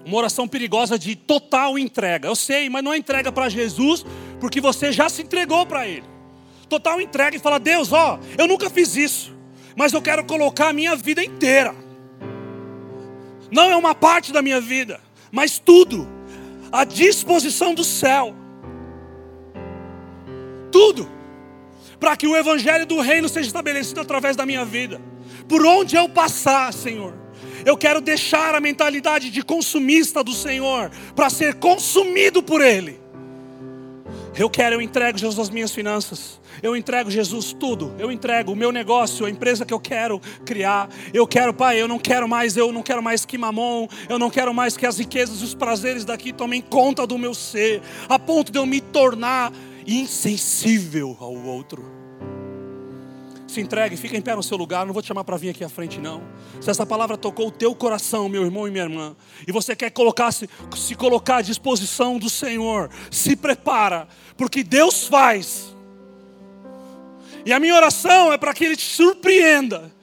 Uma oração perigosa de total entrega. Eu sei, mas não é entrega para Jesus, porque você já se entregou para Ele. Total entrega e fala: Deus, ó, eu nunca fiz isso, mas eu quero colocar a minha vida inteira. Não é uma parte da minha vida, mas tudo à disposição do céu. Tudo para que o evangelho do reino seja estabelecido através da minha vida. Por onde eu passar, Senhor, eu quero deixar a mentalidade de consumista do Senhor para ser consumido por Ele. Eu quero, eu entrego, Jesus, as minhas finanças. Eu entrego, Jesus, tudo. Eu entrego o meu negócio, a empresa que eu quero criar. Eu quero, Pai, eu não quero mais, eu não quero mais que mamon. Eu não quero mais que as riquezas e os prazeres daqui tomem conta do meu ser, a ponto de eu me tornar insensível ao outro. Se entregue, fica em pé no seu lugar, não vou te chamar para vir aqui à frente, não. Se essa palavra tocou o teu coração, meu irmão e minha irmã, e você quer colocar -se, se colocar à disposição do Senhor, se prepara, porque Deus faz. E a minha oração é para que Ele te surpreenda.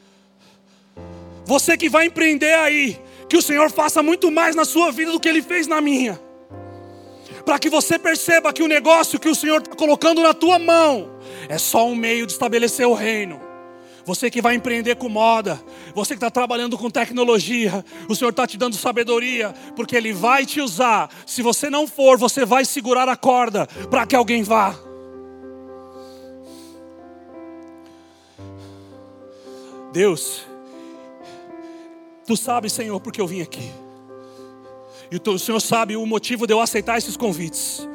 Você que vai empreender aí, que o Senhor faça muito mais na sua vida do que Ele fez na minha para que você perceba que o negócio que o Senhor está colocando na tua mão é só um meio de estabelecer o reino. Você que vai empreender com moda, você que está trabalhando com tecnologia, o Senhor está te dando sabedoria, porque Ele vai te usar. Se você não for, você vai segurar a corda para que alguém vá. Deus, Tu sabes, Senhor, porque eu vim aqui. E o Senhor sabe o motivo de eu aceitar esses convites.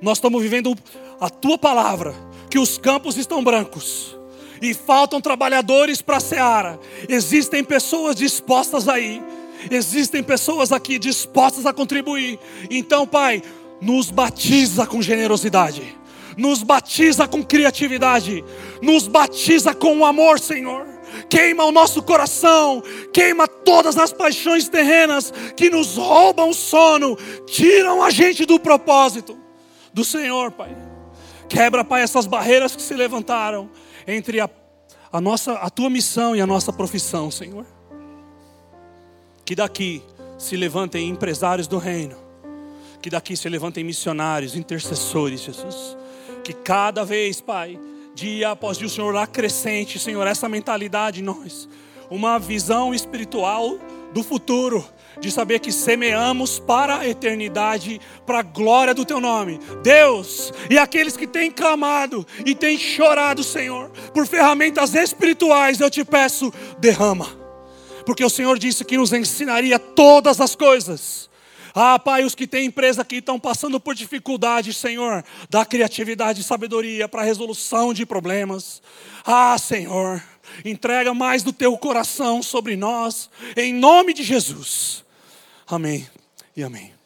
Nós estamos vivendo a tua palavra, que os campos estão brancos e faltam trabalhadores para a seara. Existem pessoas dispostas aí. Existem pessoas aqui dispostas a contribuir. Então, Pai, nos batiza com generosidade. Nos batiza com criatividade. Nos batiza com amor, Senhor queima o nosso coração, queima todas as paixões terrenas que nos roubam o sono, tiram a gente do propósito do Senhor, Pai. Quebra, Pai, essas barreiras que se levantaram entre a, a, nossa, a tua missão e a nossa profissão, Senhor. Que daqui se levantem empresários do reino, que daqui se levantem missionários, intercessores, Jesus. Que cada vez, Pai, dia após dia o Senhor acrescente, Senhor, essa mentalidade em nós, uma visão espiritual do futuro, de saber que semeamos para a eternidade, para a glória do Teu nome. Deus, e aqueles que têm clamado e têm chorado, Senhor, por ferramentas espirituais, eu te peço, derrama, porque o Senhor disse que nos ensinaria todas as coisas ah, Pai, os que têm empresa aqui estão passando por dificuldades, Senhor, dá criatividade e sabedoria para a resolução de problemas. Ah, Senhor, entrega mais do teu coração sobre nós, em nome de Jesus. Amém e amém.